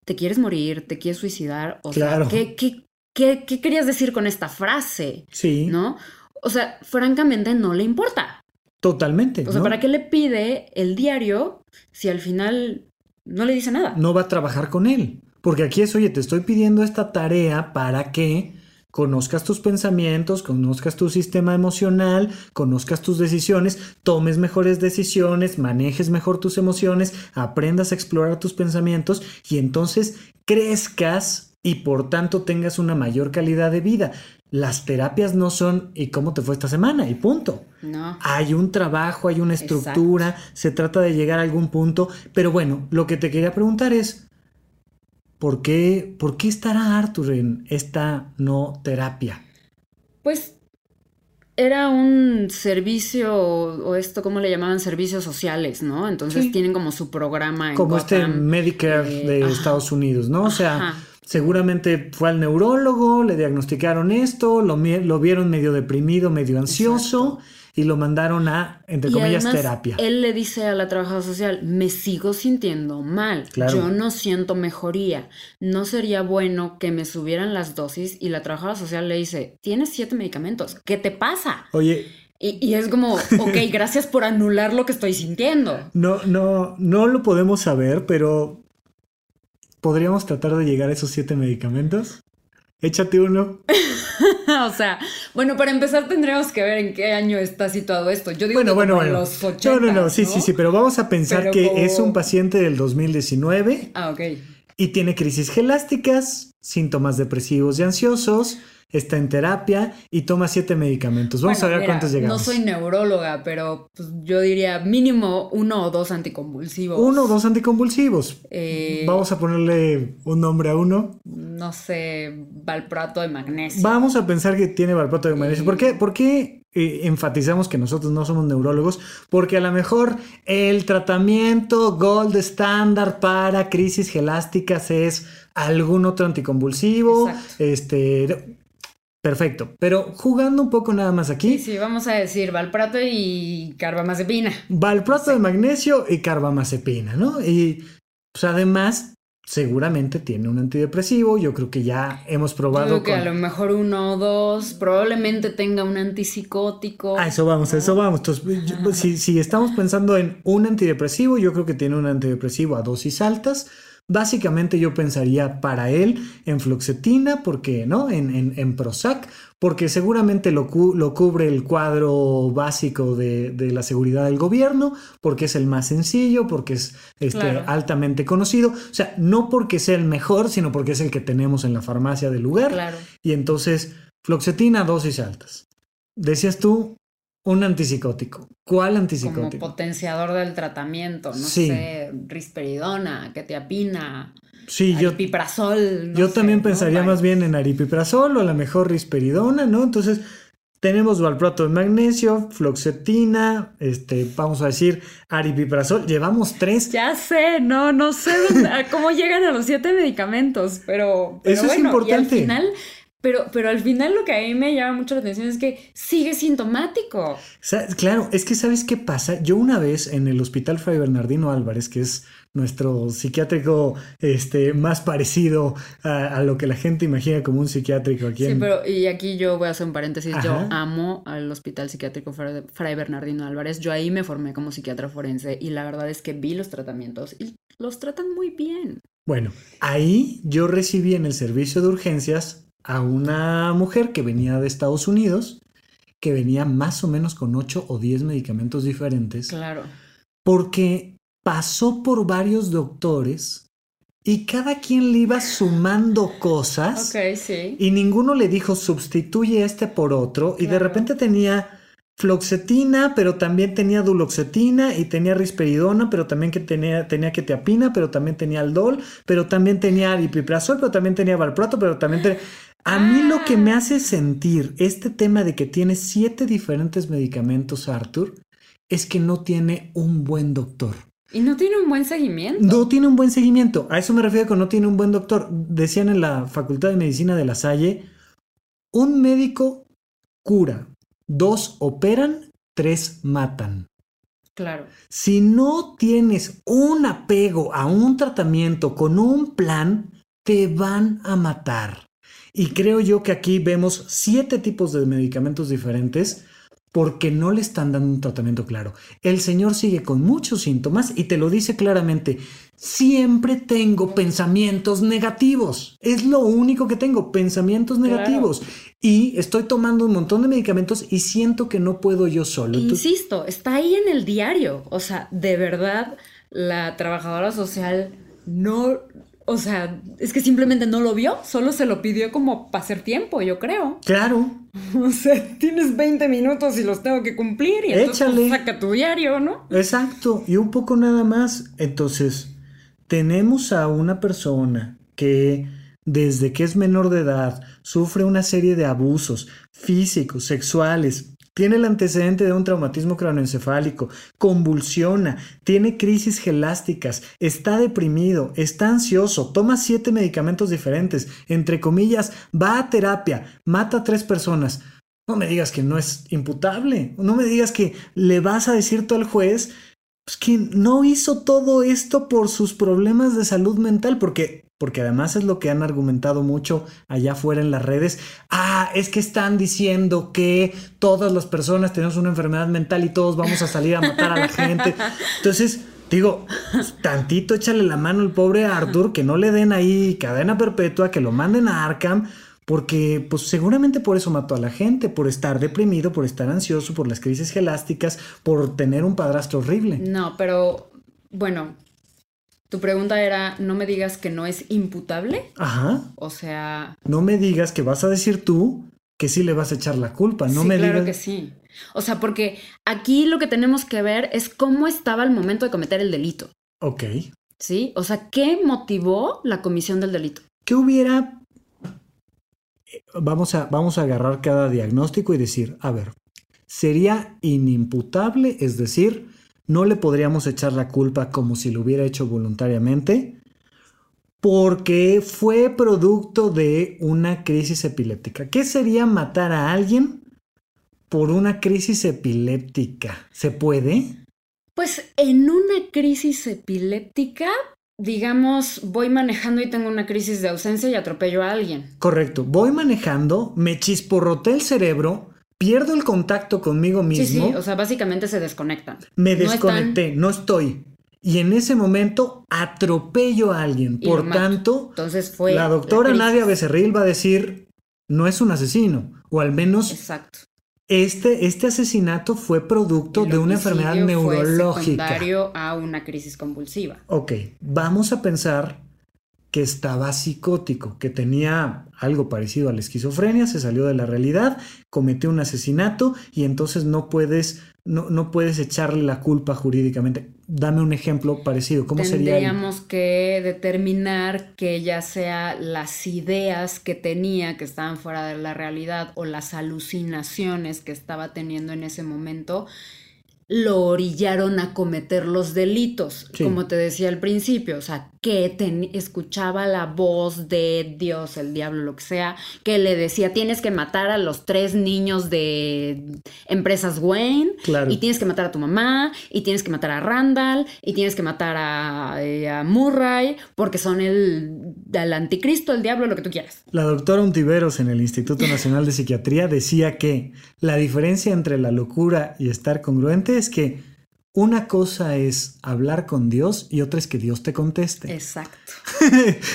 ¿te quieres morir? ¿Te quieres suicidar? O sea, ¿qué, qué, qué, qué querías decir con esta frase? Sí. ¿No? O sea, francamente no le importa. Totalmente. O sea, ¿para qué le pide el diario si al final no le dice nada? No va a trabajar con él. Porque aquí es, oye, te estoy pidiendo esta tarea para que conozcas tus pensamientos, conozcas tu sistema emocional, conozcas tus decisiones, tomes mejores decisiones, manejes mejor tus emociones, aprendas a explorar tus pensamientos y entonces crezcas y por tanto tengas una mayor calidad de vida. Las terapias no son ¿y cómo te fue esta semana? y punto. No. Hay un trabajo, hay una estructura, se trata de llegar a algún punto, pero bueno, lo que te quería preguntar es ¿por qué por qué estará Arthur en esta no terapia? Pues era un servicio, o esto, ¿cómo le llamaban? Servicios sociales, ¿no? Entonces tienen como su programa en Como este Medicare eh, de Estados Unidos, ¿no? O sea, Seguramente fue al neurólogo, le diagnosticaron esto, lo, lo vieron medio deprimido, medio ansioso y lo mandaron a, entre comillas, terapia. Él le dice a la trabajadora social, me sigo sintiendo mal, yo no siento mejoría, no sería bueno que me subieran las dosis y la trabajadora social le dice, tienes siete medicamentos, ¿qué te pasa? Oye, y, y, es como, ok, gracias por anular lo que estoy sintiendo. No, no, no lo podemos saber, pero ¿Podríamos tratar de llegar a esos siete medicamentos? Échate uno. o sea, bueno, para empezar tendríamos que ver en qué año está situado esto. Yo digo bueno, que bueno, bueno. los 80. No, no, no, sí, sí, sí, pero vamos a pensar que es un paciente del 2019. Ah, ok. Y tiene crisis gelásticas, síntomas depresivos y ansiosos, está en terapia y toma siete medicamentos. Vamos a ver cuántos llegamos. No soy neuróloga, pero pues, yo diría mínimo uno o dos anticonvulsivos. Uno o dos anticonvulsivos. Eh, Vamos a ponerle un nombre a uno. No sé, valproato de magnesio. Vamos a pensar que tiene valproato de magnesio. ¿Por qué? ¿Por qué eh, enfatizamos que nosotros no somos neurólogos? Porque a lo mejor el tratamiento gold estándar para crisis gelásticas es algún otro anticonvulsivo. Exacto. Este Perfecto, pero jugando un poco nada más aquí. Sí, sí, vamos a decir valprato y carbamazepina. Valprato de magnesio y carbamazepina, ¿no? Y pues además seguramente tiene un antidepresivo. Yo creo que ya hemos probado. Creo que a lo mejor uno o dos, probablemente tenga un antipsicótico. A eso vamos, a eso vamos. Entonces, si, si estamos pensando en un antidepresivo, yo creo que tiene un antidepresivo a dosis altas. Básicamente yo pensaría para él en fluoxetina, porque, ¿no? En, en, Prozac, porque seguramente lo, lo, cubre el cuadro básico de, la seguridad del gobierno, porque es el más sencillo, porque es este, altamente conocido. O sea, no porque sea el mejor, sino porque es el que tenemos en la farmacia del lugar. Claro. Y entonces, fluoxetina, dosis altas. Decías tú, un antipsicótico. ¿Cuál antipsicótico? Como potenciador del tratamiento, no sé, risperidona, ketiapina, sí, aripiprazol. Yo, yo también pensaría más bien en aripiprazol o a lo mejor risperidona, ¿no? Entonces, tenemos valproato de magnesio, floxetina, este, vamos a decir, aripiprazol. Llevamos tres. Ya sé, no, no sé cómo llegan a los siete medicamentos, pero, eso es importante. al final pero, pero al final lo que a mí me llama mucho la atención es que sigue sintomático. Claro, es que ¿sabes qué pasa? Yo una vez en el Hospital Fray Bernardino Álvarez, que es nuestro psiquiátrico este, más parecido a, lo que la gente imagina como un psiquiátrico aquí. Sí, pero y aquí yo voy a hacer un paréntesis. Yo amo al Hospital Psiquiátrico Fray Bernardino Álvarez. Yo ahí me formé como psiquiatra forense y la verdad es que vi los tratamientos y los tratan muy bien. Bueno, ahí yo recibí en el servicio de urgencias a una mujer que venía de Estados Unidos, que venía más o menos con 8 o 10 medicamentos diferentes. Claro. Porque pasó por varios doctores y cada quien le iba sumando cosas. Ok, sí. Y ninguno le dijo sustituye este por otro. Y de repente tenía floxetina, pero también tenía duloxetina y tenía risperidona, pero también que tenía, tenía ketiapina, pero también tenía aldol, pero también tenía aripiprazol, pero también tenía valproato, pero también tenía... A mí lo que me hace sentir este tema de que tiene siete diferentes medicamentos, Arthur, es que no tiene un buen doctor. Y no tiene un buen seguimiento. No tiene un buen seguimiento. A eso me refiero con no tiene un buen doctor. Decían en la Facultad de Medicina de La Salle, un médico cura, dos operan, tres matan. Claro. Si no tienes un apego a un tratamiento con un plan, te van a matar. Y creo yo que aquí vemos siete tipos de medicamentos diferentes porque no le están dando un tratamiento claro. El señor sigue con muchos síntomas y te lo dice claramente. Siempre tengo pensamientos negativos. Es lo único que tengo, pensamientos negativos. Y estoy tomando un montón de medicamentos y siento que no puedo yo solo. Insisto, está ahí en el diario. O sea, de verdad, la trabajadora social no o sea, es que simplemente no lo vio, solo se lo pidió como para hacer tiempo, yo creo. Claro. O sea, tienes 20 minutos y los tengo que cumplir y entonces pues, saca tu diario, ¿no? Exacto, y un poco nada más. Entonces, tenemos a una persona que desde que es menor de edad sufre una serie de abusos físicos, sexuales, tiene el antecedente de un traumatismo craneoencefálico, convulsiona, tiene crisis gelásticas, está deprimido, está ansioso, toma siete medicamentos diferentes, entre comillas, va a terapia, mata a tres personas. No me digas que no es imputable, no me digas que le vas a decir tú al juez pues, que no hizo todo esto por sus problemas de salud mental, porque porque además es lo que han argumentado mucho allá afuera en las redes. Ah, es que están diciendo que todas las personas tenemos una enfermedad mental y todos vamos a salir a matar a la gente. Entonces, digo, tantito échale la mano al pobre Arthur, que no le den ahí cadena perpetua, que lo manden a Arkham. Porque pues seguramente por eso mató a la gente, por estar deprimido, por estar ansioso, por las crisis gelásticas, por tener un padrastro horrible. No, pero bueno, tu pregunta era, no me digas que no es imputable. Ajá. O sea... No me digas que vas a decir tú que sí le vas a echar la culpa, no me claro que sí. O sea, porque aquí lo que tenemos que ver es cómo estaba el momento de cometer el delito. Ok. ¿Sí? O sea, ¿qué motivó la comisión del delito? ¿Qué hubiera... Vamos a, vamos a agarrar cada diagnóstico y decir, a ver, ¿sería inimputable? Es decir, no le podríamos echar la culpa como si lo hubiera hecho voluntariamente, porque fue producto de una crisis epiléptica. ¿Qué sería matar a alguien por una crisis epiléptica? ¿Se puede? Pues en una crisis epiléptica digamos, voy manejando y tengo una crisis de ausencia y atropello a alguien. Correcto. Voy manejando, me chisporroté el cerebro, pierdo el contacto conmigo mismo. Sí, sí, o sea, básicamente se desconectan. Me No están- desconecté, no estoy. Y en ese momento atropello a alguien. Y Por tanto, Entonces fue. la doctora. Nadia Becerril va a decir, no es un asesino. O al menos Exacto. este, este asesinato fue producto de una enfermedad fue neurológica. secundario a una crisis convulsiva. Ok, vamos a pensar que estaba psicótico, que tenía algo parecido a la esquizofrenia, se salió de la realidad, cometió un asesinato y entonces no puedes, no, no puedes echarle la culpa jurídicamente. Dame un ejemplo parecido. ¿Cómo sería? el- Tendríamos que determinar que ya sea las ideas que tenía que estaban fuera de la realidad o las alucinaciones que estaba teniendo en ese momento lo orillaron a cometer los delitos, Sí. como te decía al principio, o sea, que escuchaba la voz de Dios, el diablo, lo que sea, que le decía, tienes que matar a los tres niños de empresas Wayne, Claro. y tienes que matar a tu mamá, y tienes que matar a Randall, y tienes que matar a, eh, a Murray, porque son el, el anticristo, el diablo, lo que tú quieras. La doctora Untiveros en el Instituto Nacional de Psiquiatría decía que la diferencia entre la locura y estar congruente es que una cosa es hablar con Dios y otra es que Dios te conteste. Exacto.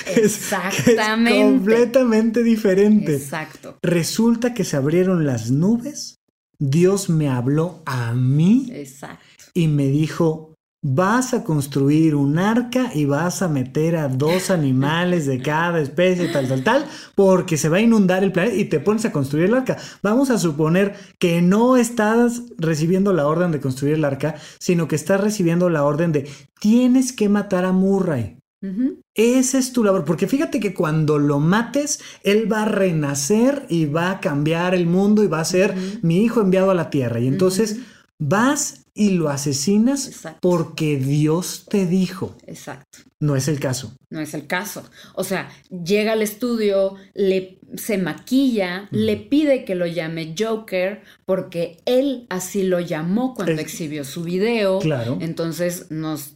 Es- Exactamente. Es completamente diferente. Exacto. Resulta que se abrieron las nubes, Dios me habló a mí Exacto. y me dijo, vas a construir un arca y vas a meter a dos animales de cada especie, tal, tal, tal, porque se va a inundar el planeta y te pones a construir el arca. Vamos a suponer que no estás recibiendo la orden de construir el arca, sino que estás recibiendo la orden de tienes que matar a Murray. Ujú. Esa es tu labor, porque fíjate que cuando lo mates, él va a renacer y va a cambiar el mundo y va a ser mi hijo enviado a la tierra. Y entonces vas y lo asesinas Exacto. porque Dios te dijo. Exacto. No es el caso. No es el caso. O sea, llega al estudio, le, se maquilla, le pide que lo llame Joker porque él así lo llamó cuando exhibió su video. Claro. Entonces nos,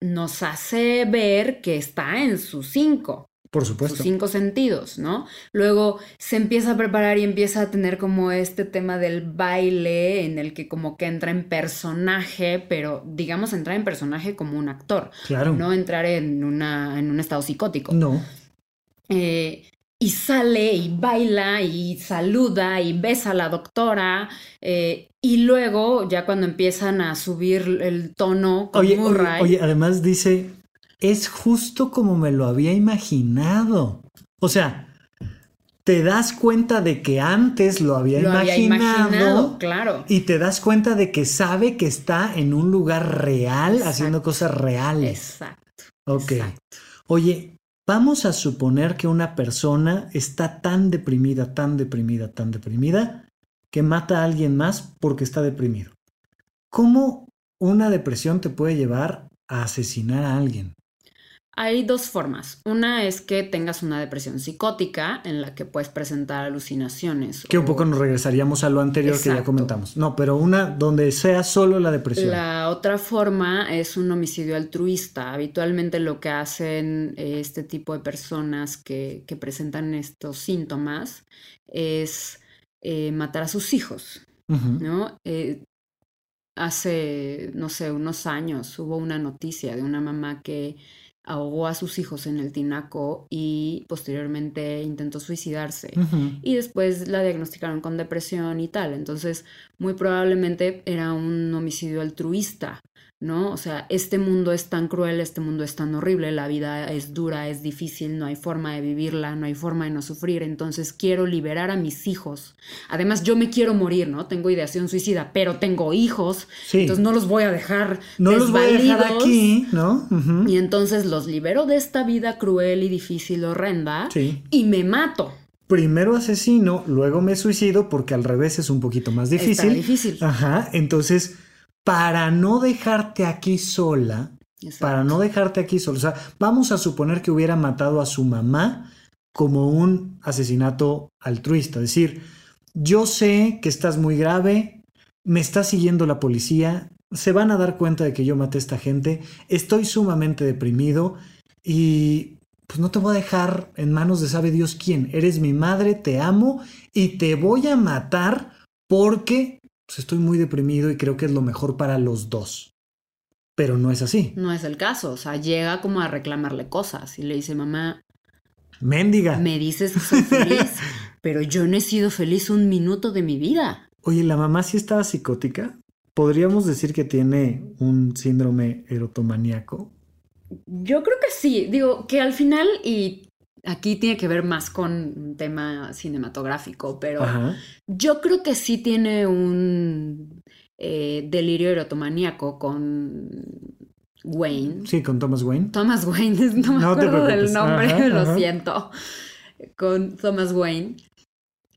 nos hace ver que está en sus cinco. Por sus supuesto. cinco sentidos, ¿no? Luego se empieza a preparar y empieza a tener como este tema del baile en el que como que entra en personaje, pero digamos entrar en personaje como un actor, Claro. no entrar en, una, en un estado psicótico. No. Eh, y sale y baila y saluda y besa a la doctora eh, y luego ya cuando empiezan a subir el tono con Oye, oye, Murray, oye, además dice, es justo como me lo había imaginado. O sea, te das cuenta de que antes lo había lo había imaginado. imaginado, claro. Y te das cuenta de que sabe que está en un lugar real Exacto. haciendo cosas reales. Exacto. ok. exacto. Oye, vamos a suponer que una persona está tan deprimida, tan deprimida, tan deprimida, que mata a alguien más porque está deprimido. ¿Cómo una depresión te puede llevar a asesinar a alguien? Hay dos formas. Una es que tengas una depresión psicótica en la que puedes presentar alucinaciones. Que un poco nos regresaríamos a lo anterior que ya comentamos. No, pero una donde sea solo la depresión. La otra forma es un homicidio altruista. Habitualmente lo que hacen eh, este tipo de personas que, que presentan estos síntomas es eh, matar a sus hijos. ¿no? Eh, hace, no sé, unos años hubo una noticia de una mamá que ahogó a sus hijos en el tinaco y posteriormente intentó suicidarse. Y después la diagnosticaron con depresión y tal. Entonces, muy probablemente era un homicidio altruista, ¿no? O sea, este mundo es tan cruel, este mundo es tan horrible, la vida es dura, es difícil, no hay forma de vivirla, no hay forma de no sufrir. Entonces, quiero liberar a mis hijos. Además, yo me quiero morir, ¿no? Tengo ideación suicida, pero tengo hijos. Sí. Entonces, no los voy a dejar. No los voy a dejar aquí, ¿no? Y entonces los libero de esta vida cruel y difícil, horrenda, Sí. y me mato. Primero asesino, luego me suicido porque al revés es un poquito más Está difícil. difícil. Ajá, entonces, para no dejarte aquí sola, Exacto. para no dejarte aquí sola, o sea, vamos a suponer que hubiera matado a su mamá como un asesinato altruista, es decir, yo sé que estás muy grave, me está siguiendo la policía, se van a dar cuenta de que yo maté a esta gente, estoy sumamente deprimido y pues no te voy a dejar en manos de sabe Dios quién. Eres mi madre, te amo y te voy a matar porque pues, estoy muy deprimido y creo que es lo mejor para los dos. Pero no es así. No es el caso, o sea, llega como a reclamarle cosas y le dice, mamá, Méndiga. me dices que soy feliz, pero yo no he sido feliz un minuto de mi vida. Oye, ¿la mamá sí estaba psicótica? ¿Podríamos decir que tiene un síndrome erotomaníaco? Yo creo que sí, digo que al final, y aquí tiene que ver más con un tema cinematográfico, pero Ajá. yo creo que sí tiene un eh, delirio erotomaníaco con Wayne. Sí, con Thomas Wayne. Thomas Wayne, no me No acuerdo del nombre, Ajá, lo ajá. siento. Con Thomas Wayne,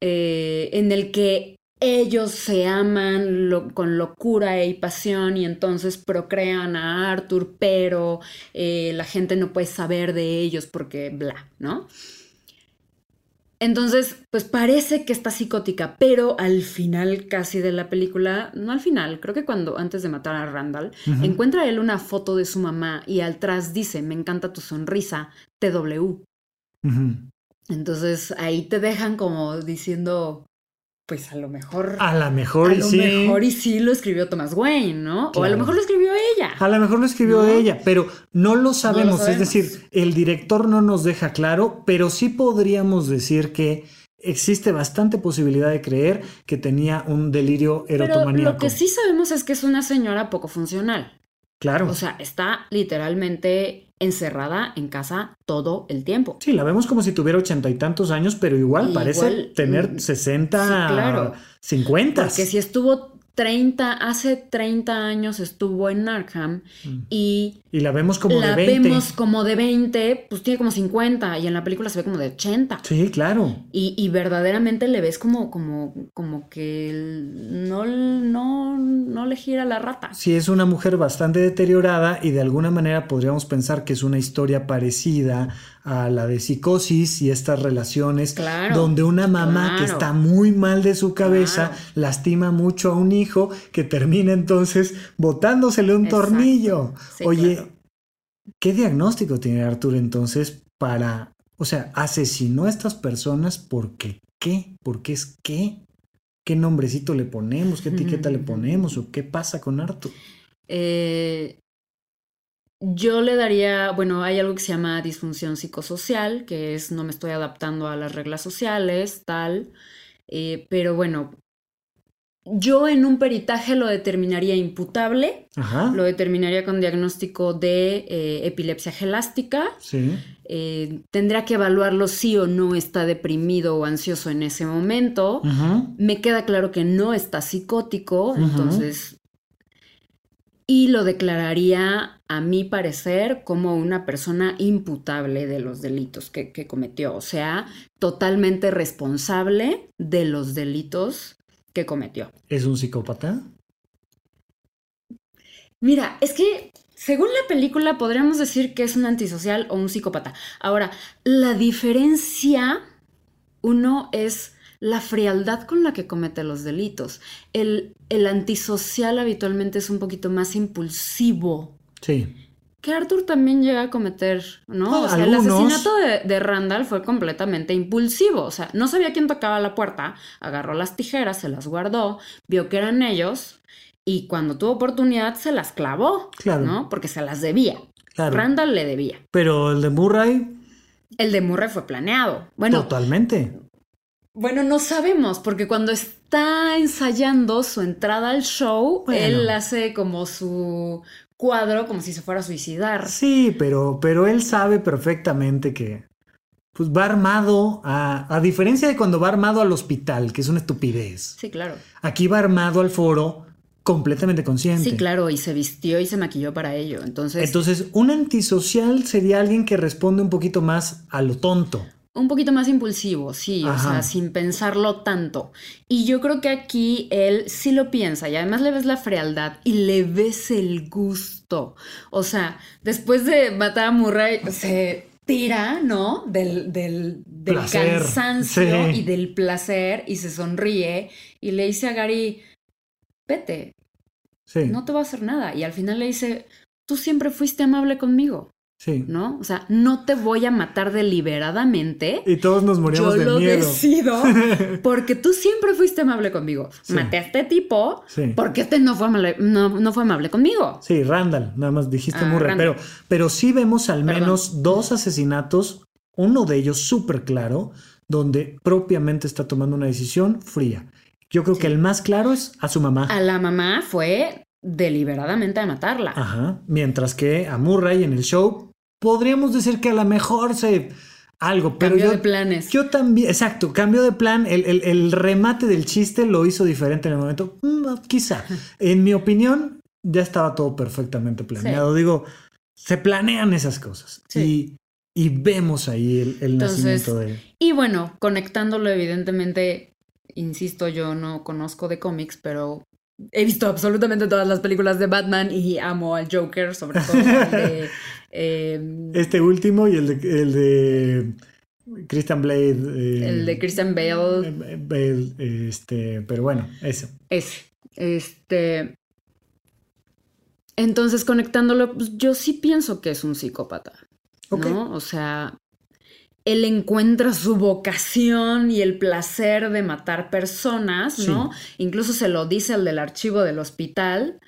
eh, en el que ellos se aman lo- con locura y pasión y entonces procrean a Arthur, pero eh, la gente no puede saber de ellos porque bla, ¿no? Entonces, pues parece que está psicótica, pero al final casi de la película, no al final, creo que cuando antes de matar a Randall, Ujú. encuentra él una foto de su mamá y atrás dice, me encanta tu sonrisa, TW. Entonces ahí te dejan como diciendo, pues a lo mejor... A lo mejor a lo sí. mejor y sí lo escribió Thomas Wayne, ¿no? O a lo mejor lo escribió ella. A lo mejor lo escribió ¿No? ella, pero no lo sabemos. Es sabemos. decir, el director no nos deja claro, pero sí podríamos decir que existe bastante posibilidad de creer que tenía un delirio Pero erotomaníaco. lo que sí sabemos es que es una señora poco funcional. Claro. O sea, está literalmente encerrada en casa todo el tiempo. sí, la vemos como si tuviera ochenta y tantos años, pero igual, Igual, parece tener mm, 60, sí, claro. 50. Porque si estuvo 30, hace 30 años estuvo en Arkham Mm. y Y la vemos como la de 20. vemos como de 20, pues tiene como 50 y en la película se ve como de 80. Sí, claro. Y, y verdaderamente le ves como, como, como que no, no, no le gira la rata. Sí, es una mujer bastante deteriorada y de alguna manera podríamos pensar que es una historia parecida a la de psicosis y estas relaciones Claro, donde una mamá que está muy mal de su cabeza Claro. lastima mucho a un hijo que termina entonces botándosele un Exacto. tornillo. Sí, Oye. ¿qué diagnóstico tiene Arthur entonces para, o sea, asesinó a estas personas porque qué? ¿Por qué es qué? ¿Qué nombrecito le ponemos? ¿Qué etiqueta le ponemos? ¿O qué pasa con Arthur? Eh, yo le daría, bueno, hay algo que se llama disfunción psicosocial, que es no me estoy adaptando a las reglas sociales, tal, eh, pero bueno, yo en un peritaje lo determinaría imputable, Ajá. lo determinaría con diagnóstico de eh, epilepsia gelástica, Sí. eh, tendrá que evaluarlo si o no está deprimido o ansioso en ese momento. Ujú. Me queda claro que no está psicótico, entonces... Y lo declararía, a mi parecer, como una persona imputable de los delitos que, que cometió. O sea, totalmente responsable de los delitos que cometió. ¿Es un psicópata? Mira, es que según la película podríamos decir que es un antisocial o un psicópata. Ahora, la diferencia, uno es la frialdad con la que comete los delitos. El, el antisocial habitualmente es un poquito más impulsivo. Sí. Que Arthur también llega a cometer, ¿no? O sea, algunos. el asesinato de, de Randall fue completamente impulsivo. O sea, no sabía quién tocaba la puerta, agarró las tijeras, se las guardó, vio que eran ellos y cuando tuvo oportunidad se las clavó, Claro. ¿no? Porque se las debía. Claro. Randall le debía. Pero el de Murray, El de Murray fue planeado. Bueno, totalmente. Bueno, no sabemos, porque cuando está ensayando su entrada al show, Bueno. él hace como su cuadro, como si se fuera a suicidar. Sí, pero, pero él sabe perfectamente que pues va armado a, a diferencia de cuando va armado al hospital, que es una estupidez. Sí, claro. Aquí va armado al foro completamente consciente. Sí, claro, y se vistió y se maquilló para ello. Entonces, Entonces, un antisocial sería alguien que responde un poquito más a lo tonto. Un poquito más impulsivo, sí, o sea, sin pensarlo tanto. Y yo creo que aquí él sí lo piensa y además le ves la frialdad y le ves el gusto. O sea, después de matar a Murray, se tira, ¿no? Del, del, del cansancio sí. y del placer y se sonríe y le dice a Gary, vete. Sí. no te va a hacer nada. Y al final le dice, tú siempre fuiste amable conmigo, Sí. ¿no? O sea, no te voy a matar deliberadamente. Y todos nos moríamos Yo de lo miedo. decido porque tú siempre fuiste amable conmigo. Sí. Maté a este tipo Sí. porque este no fue amable, no, no fue amable conmigo. Sí, Randall, nada más dijiste Ah, Murray. Randall. Pero, pero sí vemos al Perdón. menos dos asesinatos, uno de ellos súper claro, donde propiamente está tomando una decisión fría. Yo creo que el más claro es a su mamá. A la mamá fue deliberadamente a matarla. Ajá. Mientras que a Murray en el show podríamos decir que a lo mejor se algo, pero Cambió yo, de planes. yo también, exacto, cambio de plan, el, el- el remate del chiste lo hizo diferente en el momento, Mm, quizá. En mi opinión, ya estaba todo perfectamente planeado. Digo, se planean esas cosas Sí. y, y vemos ahí el, el Entonces, nacimiento de... Y bueno, conectándolo evidentemente, insisto, yo no conozco de cómics, pero he visto absolutamente todas las películas de Batman y amo al Joker, sobre todo el de... eh, Este último y el de, el de Christian Blade. eh, el de Christian Bale. Bale, este, pero bueno, eso. Ese. Este. Entonces, conectándolo, pues, yo sí pienso que es un psicópata. Ok. ¿No? O sea, él encuentra su vocación y el placer de matar personas, ¿no? Incluso se lo dice al del archivo del hospital,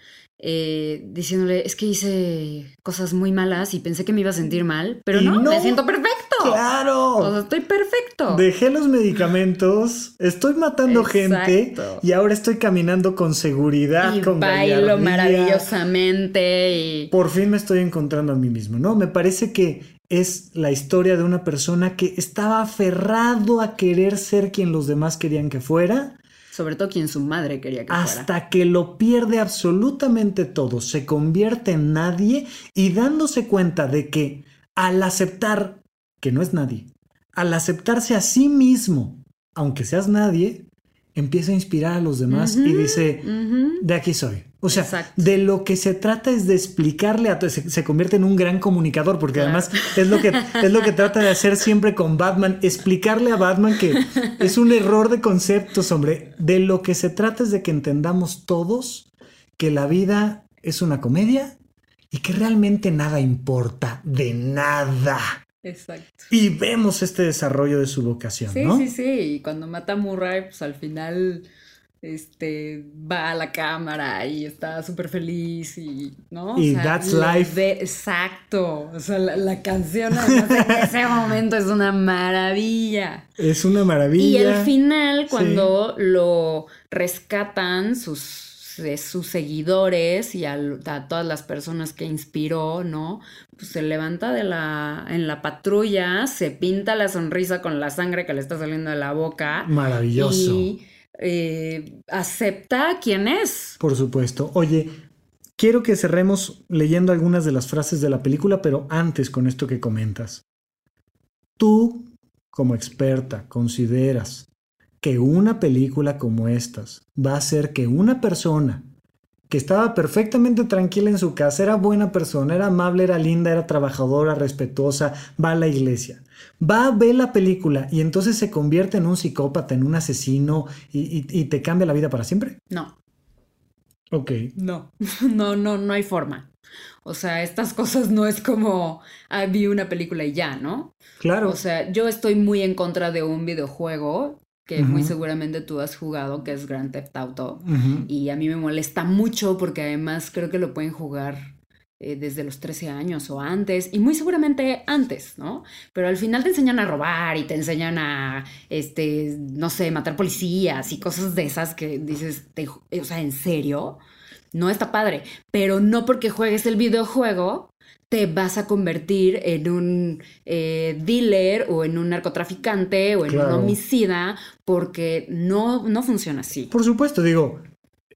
eh, diciéndole, es que hice cosas muy malas y pensé que me iba a sentir mal, pero no, no. me siento perfecto. ¡Claro! O sea, estoy perfecto. Dejé los medicamentos, estoy matando gente y ahora estoy caminando con seguridad, y con bailo gallardía. maravillosamente y... Por fin me estoy encontrando a mí mismo, ¿no? Me parece que es la historia de una persona que estaba aferrado a querer ser quien los demás querían que fuera, Sobre todo quien su madre quería que hasta que lo pierde absolutamente todo, se convierte en nadie y dándose cuenta de que al aceptar que no es nadie, al aceptarse a sí mismo, aunque seas nadie, empieza a inspirar a los demás y dice, de aquí soy. O sea, Exacto. de lo que se trata es de explicarle a se, se convierte en un gran comunicador, porque Claro. además es lo que es lo que trata de hacer siempre con Batman, explicarle a Batman que es un error de conceptos, hombre. De lo que se trata es de que entendamos todos que la vida es una comedia y que realmente nada importa, de nada. Exacto. Y vemos este desarrollo de su vocación, Sí, ¿no? sí, sí. Y cuando mata a Murray, pues al final este va a la cámara y está súper feliz y ¿no? O Y sea, that's life. exacto. O sea, la, la canción en ese momento es una maravilla. Es una Y maravilla. el final, cuando lo rescatan sus, de sus seguidores y a, todas las personas que inspiró, ¿no? Pues se levanta de la, en la patrulla, se pinta la sonrisa con la sangre que le está saliendo de la boca. Maravilloso. Y eh, acepta quién es. Por supuesto. Oye, quiero que cerremos leyendo algunas de las frases de la película, pero antes con esto que comentas. Tú, como experta, consideras que una película como estas va a hacer que una persona que estaba perfectamente tranquila en su casa, era buena persona, era amable, era linda, era trabajadora, respetuosa, va a la iglesia, va a ver la película y entonces se convierte en un psicópata, en un asesino y, y- y te cambia la vida para siempre. No, Ok. no, no, no, no hay forma. O sea, estas cosas no es como, ah, vi una película y ya, ¿no? Claro. O sea, yo estoy muy en contra de un videojuego que muy seguramente tú has jugado, que es Grand Theft Auto. Y a mí me molesta mucho porque además creo que lo pueden jugar eh, desde los 13 años o antes, y muy seguramente antes, ¿no? Pero al final te enseñan a robar y te enseñan a, este, no sé, matar policías y cosas de esas que dices, te- o sea, ¿en serio? No está padre, pero no porque juegues el videojuego te vas a convertir en un eh, dealer o en un narcotraficante o en Claro. un homicida porque no, no funciona así. Por supuesto, digo,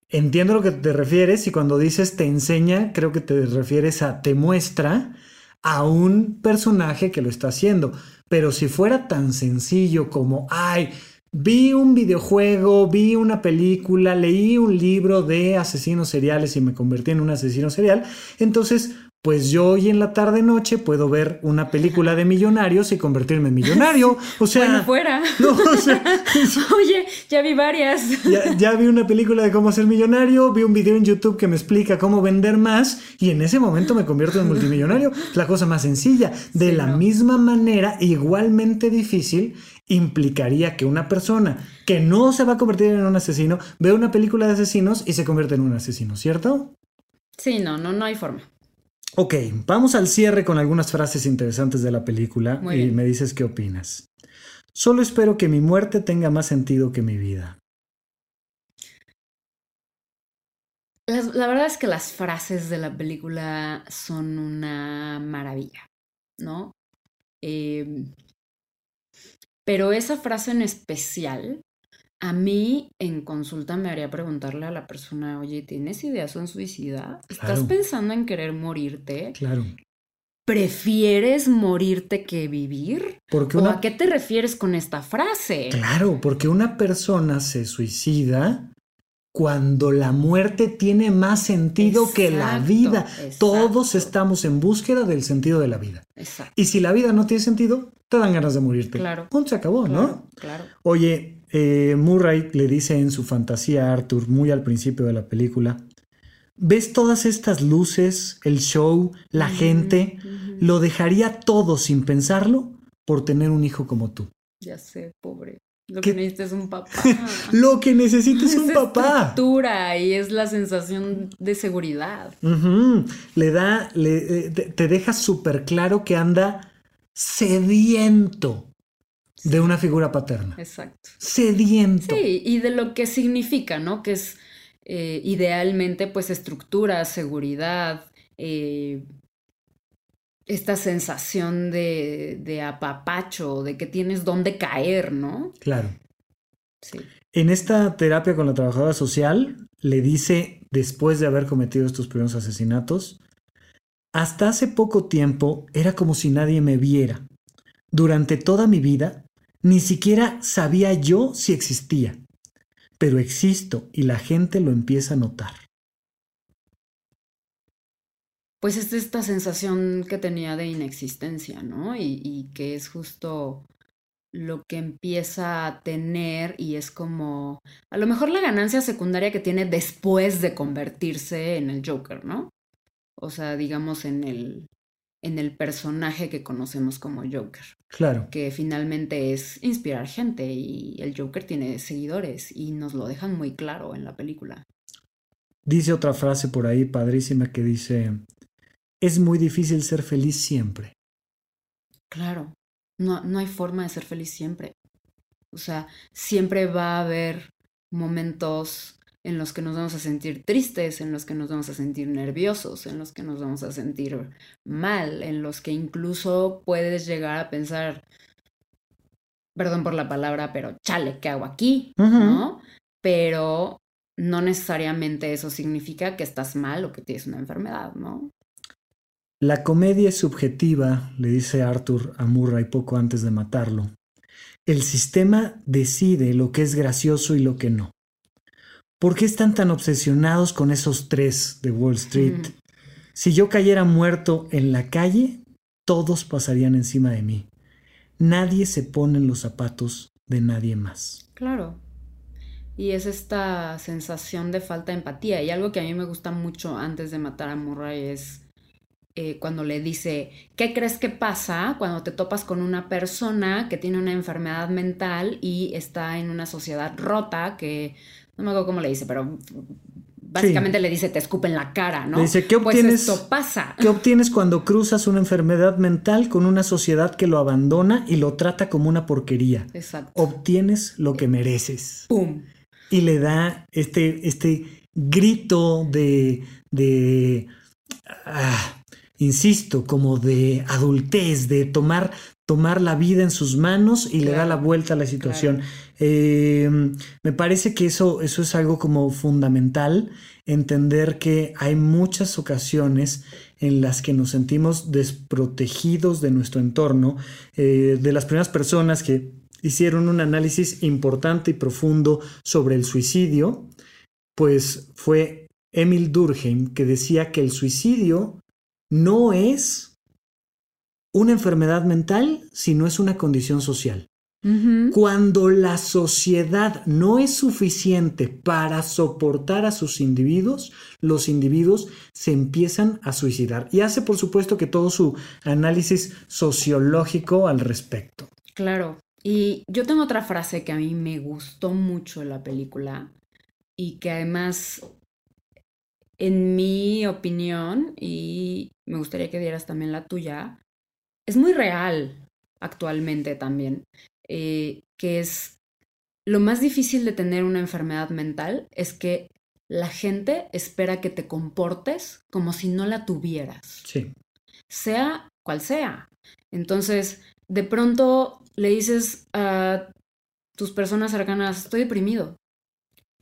entiendo lo que te refieres y cuando dices te enseña, creo que te refieres a te muestra a un personaje que lo está haciendo. Pero si fuera tan sencillo como, ay, vi un videojuego, vi una película, leí un libro de asesinos seriales y me convertí en un asesino serial, entonces pues yo hoy en la tarde noche puedo ver una película de millonarios y convertirme en millonario. O sea, bueno, fuera. Oye, ya vi varias. Ya, vi una película de cómo ser millonario, vi un video en YouTube que me explica cómo vender más y en ese momento me convierto en multimillonario. la cosa más sencilla. De la misma manera, igualmente difícil, implicaría que una persona que no se va a convertir en un asesino ve una película de asesinos y se convierte en un asesino, ¿cierto? Sí, no, no, no hay forma. Ok, vamos al cierre con algunas frases interesantes de la película y me dices qué opinas. Solo espero que mi muerte tenga más sentido que mi vida. La, verdad es que las frases de la película son una maravilla, ¿no? Em, pero esa frase en especial a mí en consulta me haría preguntarle a la persona, oye, ¿tienes ideas en suicida? ¿Estás pensando en querer morirte? Claro. ¿Prefieres morirte que vivir? Porque ¿O a qué te refieres con esta frase? Claro, porque una persona se suicida cuando la muerte tiene más sentido que la vida. Todos estamos en búsqueda del sentido de la vida. Exacto. Y si la vida no tiene sentido, te dan ganas de morirte. Claro. Punto, se acabó, ¿no? Claro. Oye, eh, Murray le dice en su fantasía a Arthur, muy al principio de la película, ¿ves todas estas luces, el show, la gente? Lo dejaría todo sin pensarlo por tener un hijo como tú. Ya sé, pobre. Lo que necesitas es un papá. Lo que necesitas es un papá. estructura y es la sensación de seguridad. Le da, le, eh, te deja súper claro que anda sediento de una figura paterna. Exacto. Sediento. Sí, y de lo que significa, ¿no? Que es eh, idealmente, pues, estructura, seguridad, eh, esta sensación de, de apapacho, de que tienes dónde caer, ¿no? Claro. Sí. En esta terapia con la trabajadora social, le dice, después de haber cometido estos primeros asesinatos, hasta hace poco tiempo era como si nadie me viera. Durante toda mi vida ni siquiera sabía yo si existía, pero existo y la gente lo empieza a notar. Pues es esta sensación que tenía de inexistencia, ¿no? Y, que es justo lo que empieza a tener y es como a lo mejor la ganancia secundaria que tiene después de convertirse en el Joker, ¿no? O sea, digamos en el en el personaje que conocemos como Joker. Claro. Que finalmente es inspirar gente y el Joker tiene seguidores y nos lo dejan muy claro en la película. Dice otra frase por ahí padrísima que dice, es muy difícil ser feliz siempre. Claro, no, no hay forma de ser feliz siempre. O sea, siempre va a haber momentos en los que nos vamos a sentir tristes, en los que nos vamos a sentir nerviosos, en los que nos vamos a sentir mal, en los que incluso puedes llegar a pensar, perdón por la palabra, pero chale, ¿qué hago aquí? ¿No? Pero no necesariamente eso significa que estás mal o que tienes una enfermedad, ¿no? La comedia es subjetiva, le dice Arthur a Murray poco antes de matarlo. El sistema decide lo que es gracioso y lo que no. ¿Por qué están tan obsesionados con esos tres de Wall Street? Si yo cayera muerto en la calle, todos pasarían encima de mí. Nadie se pone en los zapatos de nadie más. Claro. Y es esta sensación de falta de empatía. Y algo que a mí me gusta mucho antes de matar a Murray es eh, cuando le dice, ¿qué crees que pasa cuando te topas con una persona que tiene una enfermedad mental y está en una sociedad rota que no me acuerdo cómo le dice, pero básicamente le dice te escupen la cara, ¿no? dice, ¿qué pues obtienes, esto pasa. ¿Qué obtienes cuando cruzas una enfermedad mental con una sociedad que lo abandona y lo trata como una porquería? Exacto. Obtienes lo que mereces. ¡Pum! Y le da este, este grito de, de ah, insisto, como de adultez, de tomar, tomar la vida en sus manos y le da la vuelta a la situación. Eh, me parece que eso, eso es algo como fundamental, entender que hay muchas ocasiones en las que nos sentimos desprotegidos de nuestro entorno, eh, de las primeras personas que hicieron un análisis importante y profundo sobre el suicidio, pues fue Emil Durkheim, que decía que el suicidio no es una enfermedad mental, sino es una condición social. Cuando la sociedad no es suficiente para soportar a sus individuos, los individuos se empiezan a suicidar. Y hace, por supuesto, que todo su análisis sociológico al respecto. Claro. Y yo tengo otra frase que a mí me gustó mucho en la película y que además, en mi opinión, y me gustaría que dieras también la tuya, es muy real actualmente también. Eh, que es lo más difícil de tener una enfermedad mental es que la gente espera que te comportes como si no la tuvieras. Sí. Sea cual sea. Entonces, de pronto le dices a tus personas cercanas, estoy deprimido,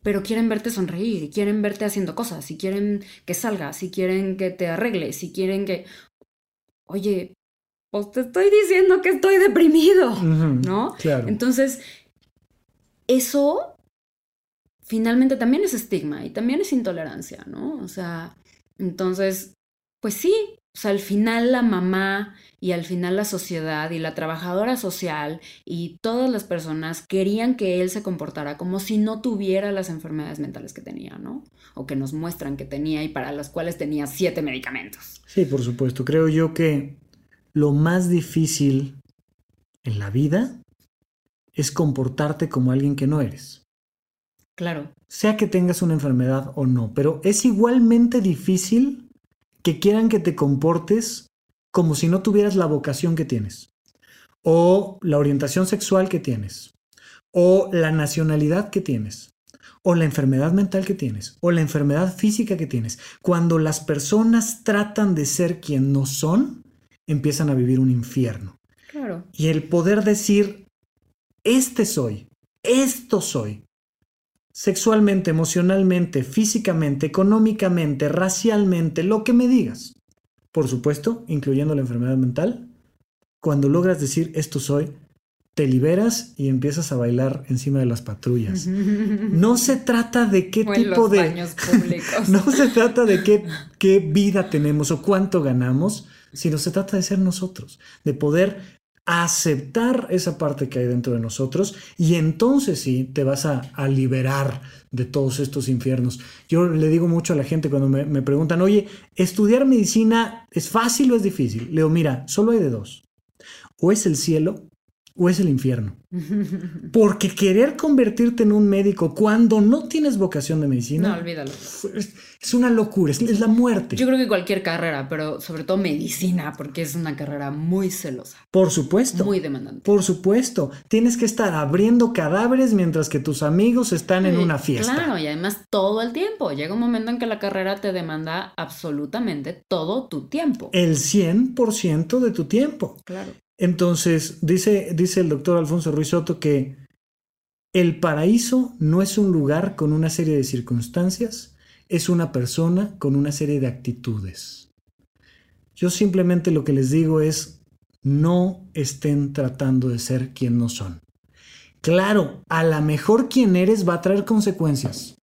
pero quieren verte sonreír, quieren verte haciendo cosas, y quieren que salgas, y quieren que te arregles, y quieren que, oye, pues te estoy diciendo que estoy deprimido, ¿no? Claro. Entonces, eso finalmente también es estigma y también es intolerancia, ¿no? O sea, entonces, pues sí, o sea, al final la mamá y al final la sociedad y la trabajadora social y todas las personas querían que él se comportara como si no tuviera las enfermedades mentales que tenía, ¿no? O que nos muestran que tenía y para las cuales tenía siete medicamentos. Sí, por supuesto. Creo yo que lo más difícil en la vida es comportarte como alguien que no eres. Claro. Sea que tengas una enfermedad o no, pero es igualmente difícil que quieran que te comportes como si no tuvieras la vocación que tienes, o la orientación sexual que tienes, o la nacionalidad que tienes, o la enfermedad mental que tienes, o la enfermedad física que tienes. Cuando las personas tratan de ser quien no son, empiezan a vivir un infierno. Claro. Y el poder decir, este soy, esto soy, sexualmente, emocionalmente, físicamente, económicamente, racialmente, lo que me digas. Por supuesto, incluyendo la enfermedad mental. Cuando logras decir esto soy, te liberas y empiezas a bailar encima de las patrullas. No se trata de qué tipo de no se trata de qué, qué vida tenemos o cuánto ganamos, sino se trata de ser nosotros, de poder aceptar esa parte que hay dentro de nosotros y entonces sí te vas a, liberar de todos estos infiernos. Yo le digo mucho a la gente cuando me, me preguntan, oye, ¿estudiar medicina es fácil o es difícil? Le digo, mira, solo hay de dos. O es el cielo o es el infierno. Porque querer convertirte en un médico cuando no tienes vocación de medicina. No, olvídalo. Es, una locura, es, la muerte. Yo creo que cualquier carrera, pero sobre todo medicina, porque es una carrera muy celosa. Por supuesto. Muy demandante. Por supuesto. Tienes que estar abriendo cadáveres mientras que tus amigos están en una fiesta. Claro, y además todo el tiempo. Llega un momento en que la carrera te demanda absolutamente todo tu tiempo. El 100% de tu tiempo. Claro. Entonces, dice, dice el doctor Alfonso Ruiz Soto que el paraíso no es un lugar con una serie de circunstancias, es una persona con una serie de actitudes. Yo simplemente lo que les digo es, no estén tratando de ser quien no son. Claro, a lo mejor quien eres va a traer consecuencias.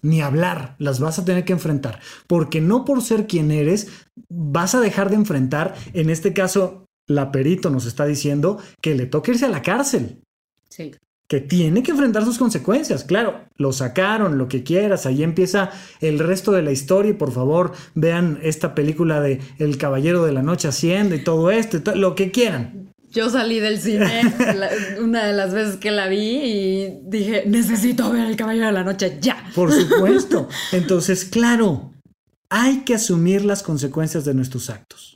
Ni hablar, las vas a tener que enfrentar. Porque no por ser quien eres, vas a dejar de enfrentar, en este caso, la perito nos está diciendo que le toca irse a la cárcel. Sí. Que tiene que enfrentar sus consecuencias. Claro, lo sacaron, lo que quieras. Ahí empieza el resto de la historia. Y por favor, vean esta película de El Caballero de la Noche Haciendo y todo esto, lo que quieran. Yo salí del cine una de las veces que la vi y dije, necesito ver El Caballero de la Noche ya. Por supuesto. Entonces, claro, hay que asumir las consecuencias de nuestros actos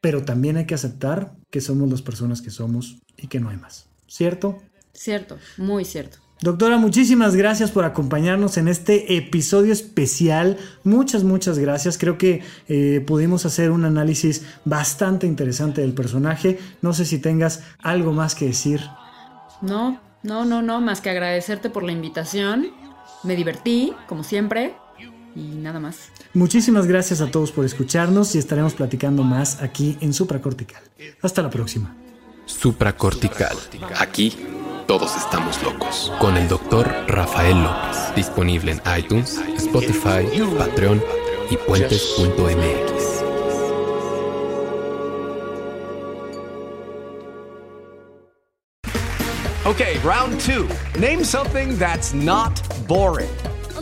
pero también hay que aceptar que somos las personas que somos y que no hay más. ¿Cierto? Cierto, muy cierto. Doctora, muchísimas gracias por acompañarnos en este episodio especial. Muchas, muchas gracias. Creo que eh, pudimos hacer un análisis bastante interesante del personaje. No sé si tengas algo más que decir. No, no, no, no, más que agradecerte por la invitación. Me divertí, como siempre y nada más. Muchísimas gracias a todos por escucharnos y estaremos platicando más aquí en Supracortical. Hasta la próxima. Supracortical. Aquí todos estamos locos. Con el doctor Rafael López. Disponible en iTunes, Spotify, Patreon y puentes.mx. Okay, round two. Name something that's not boring.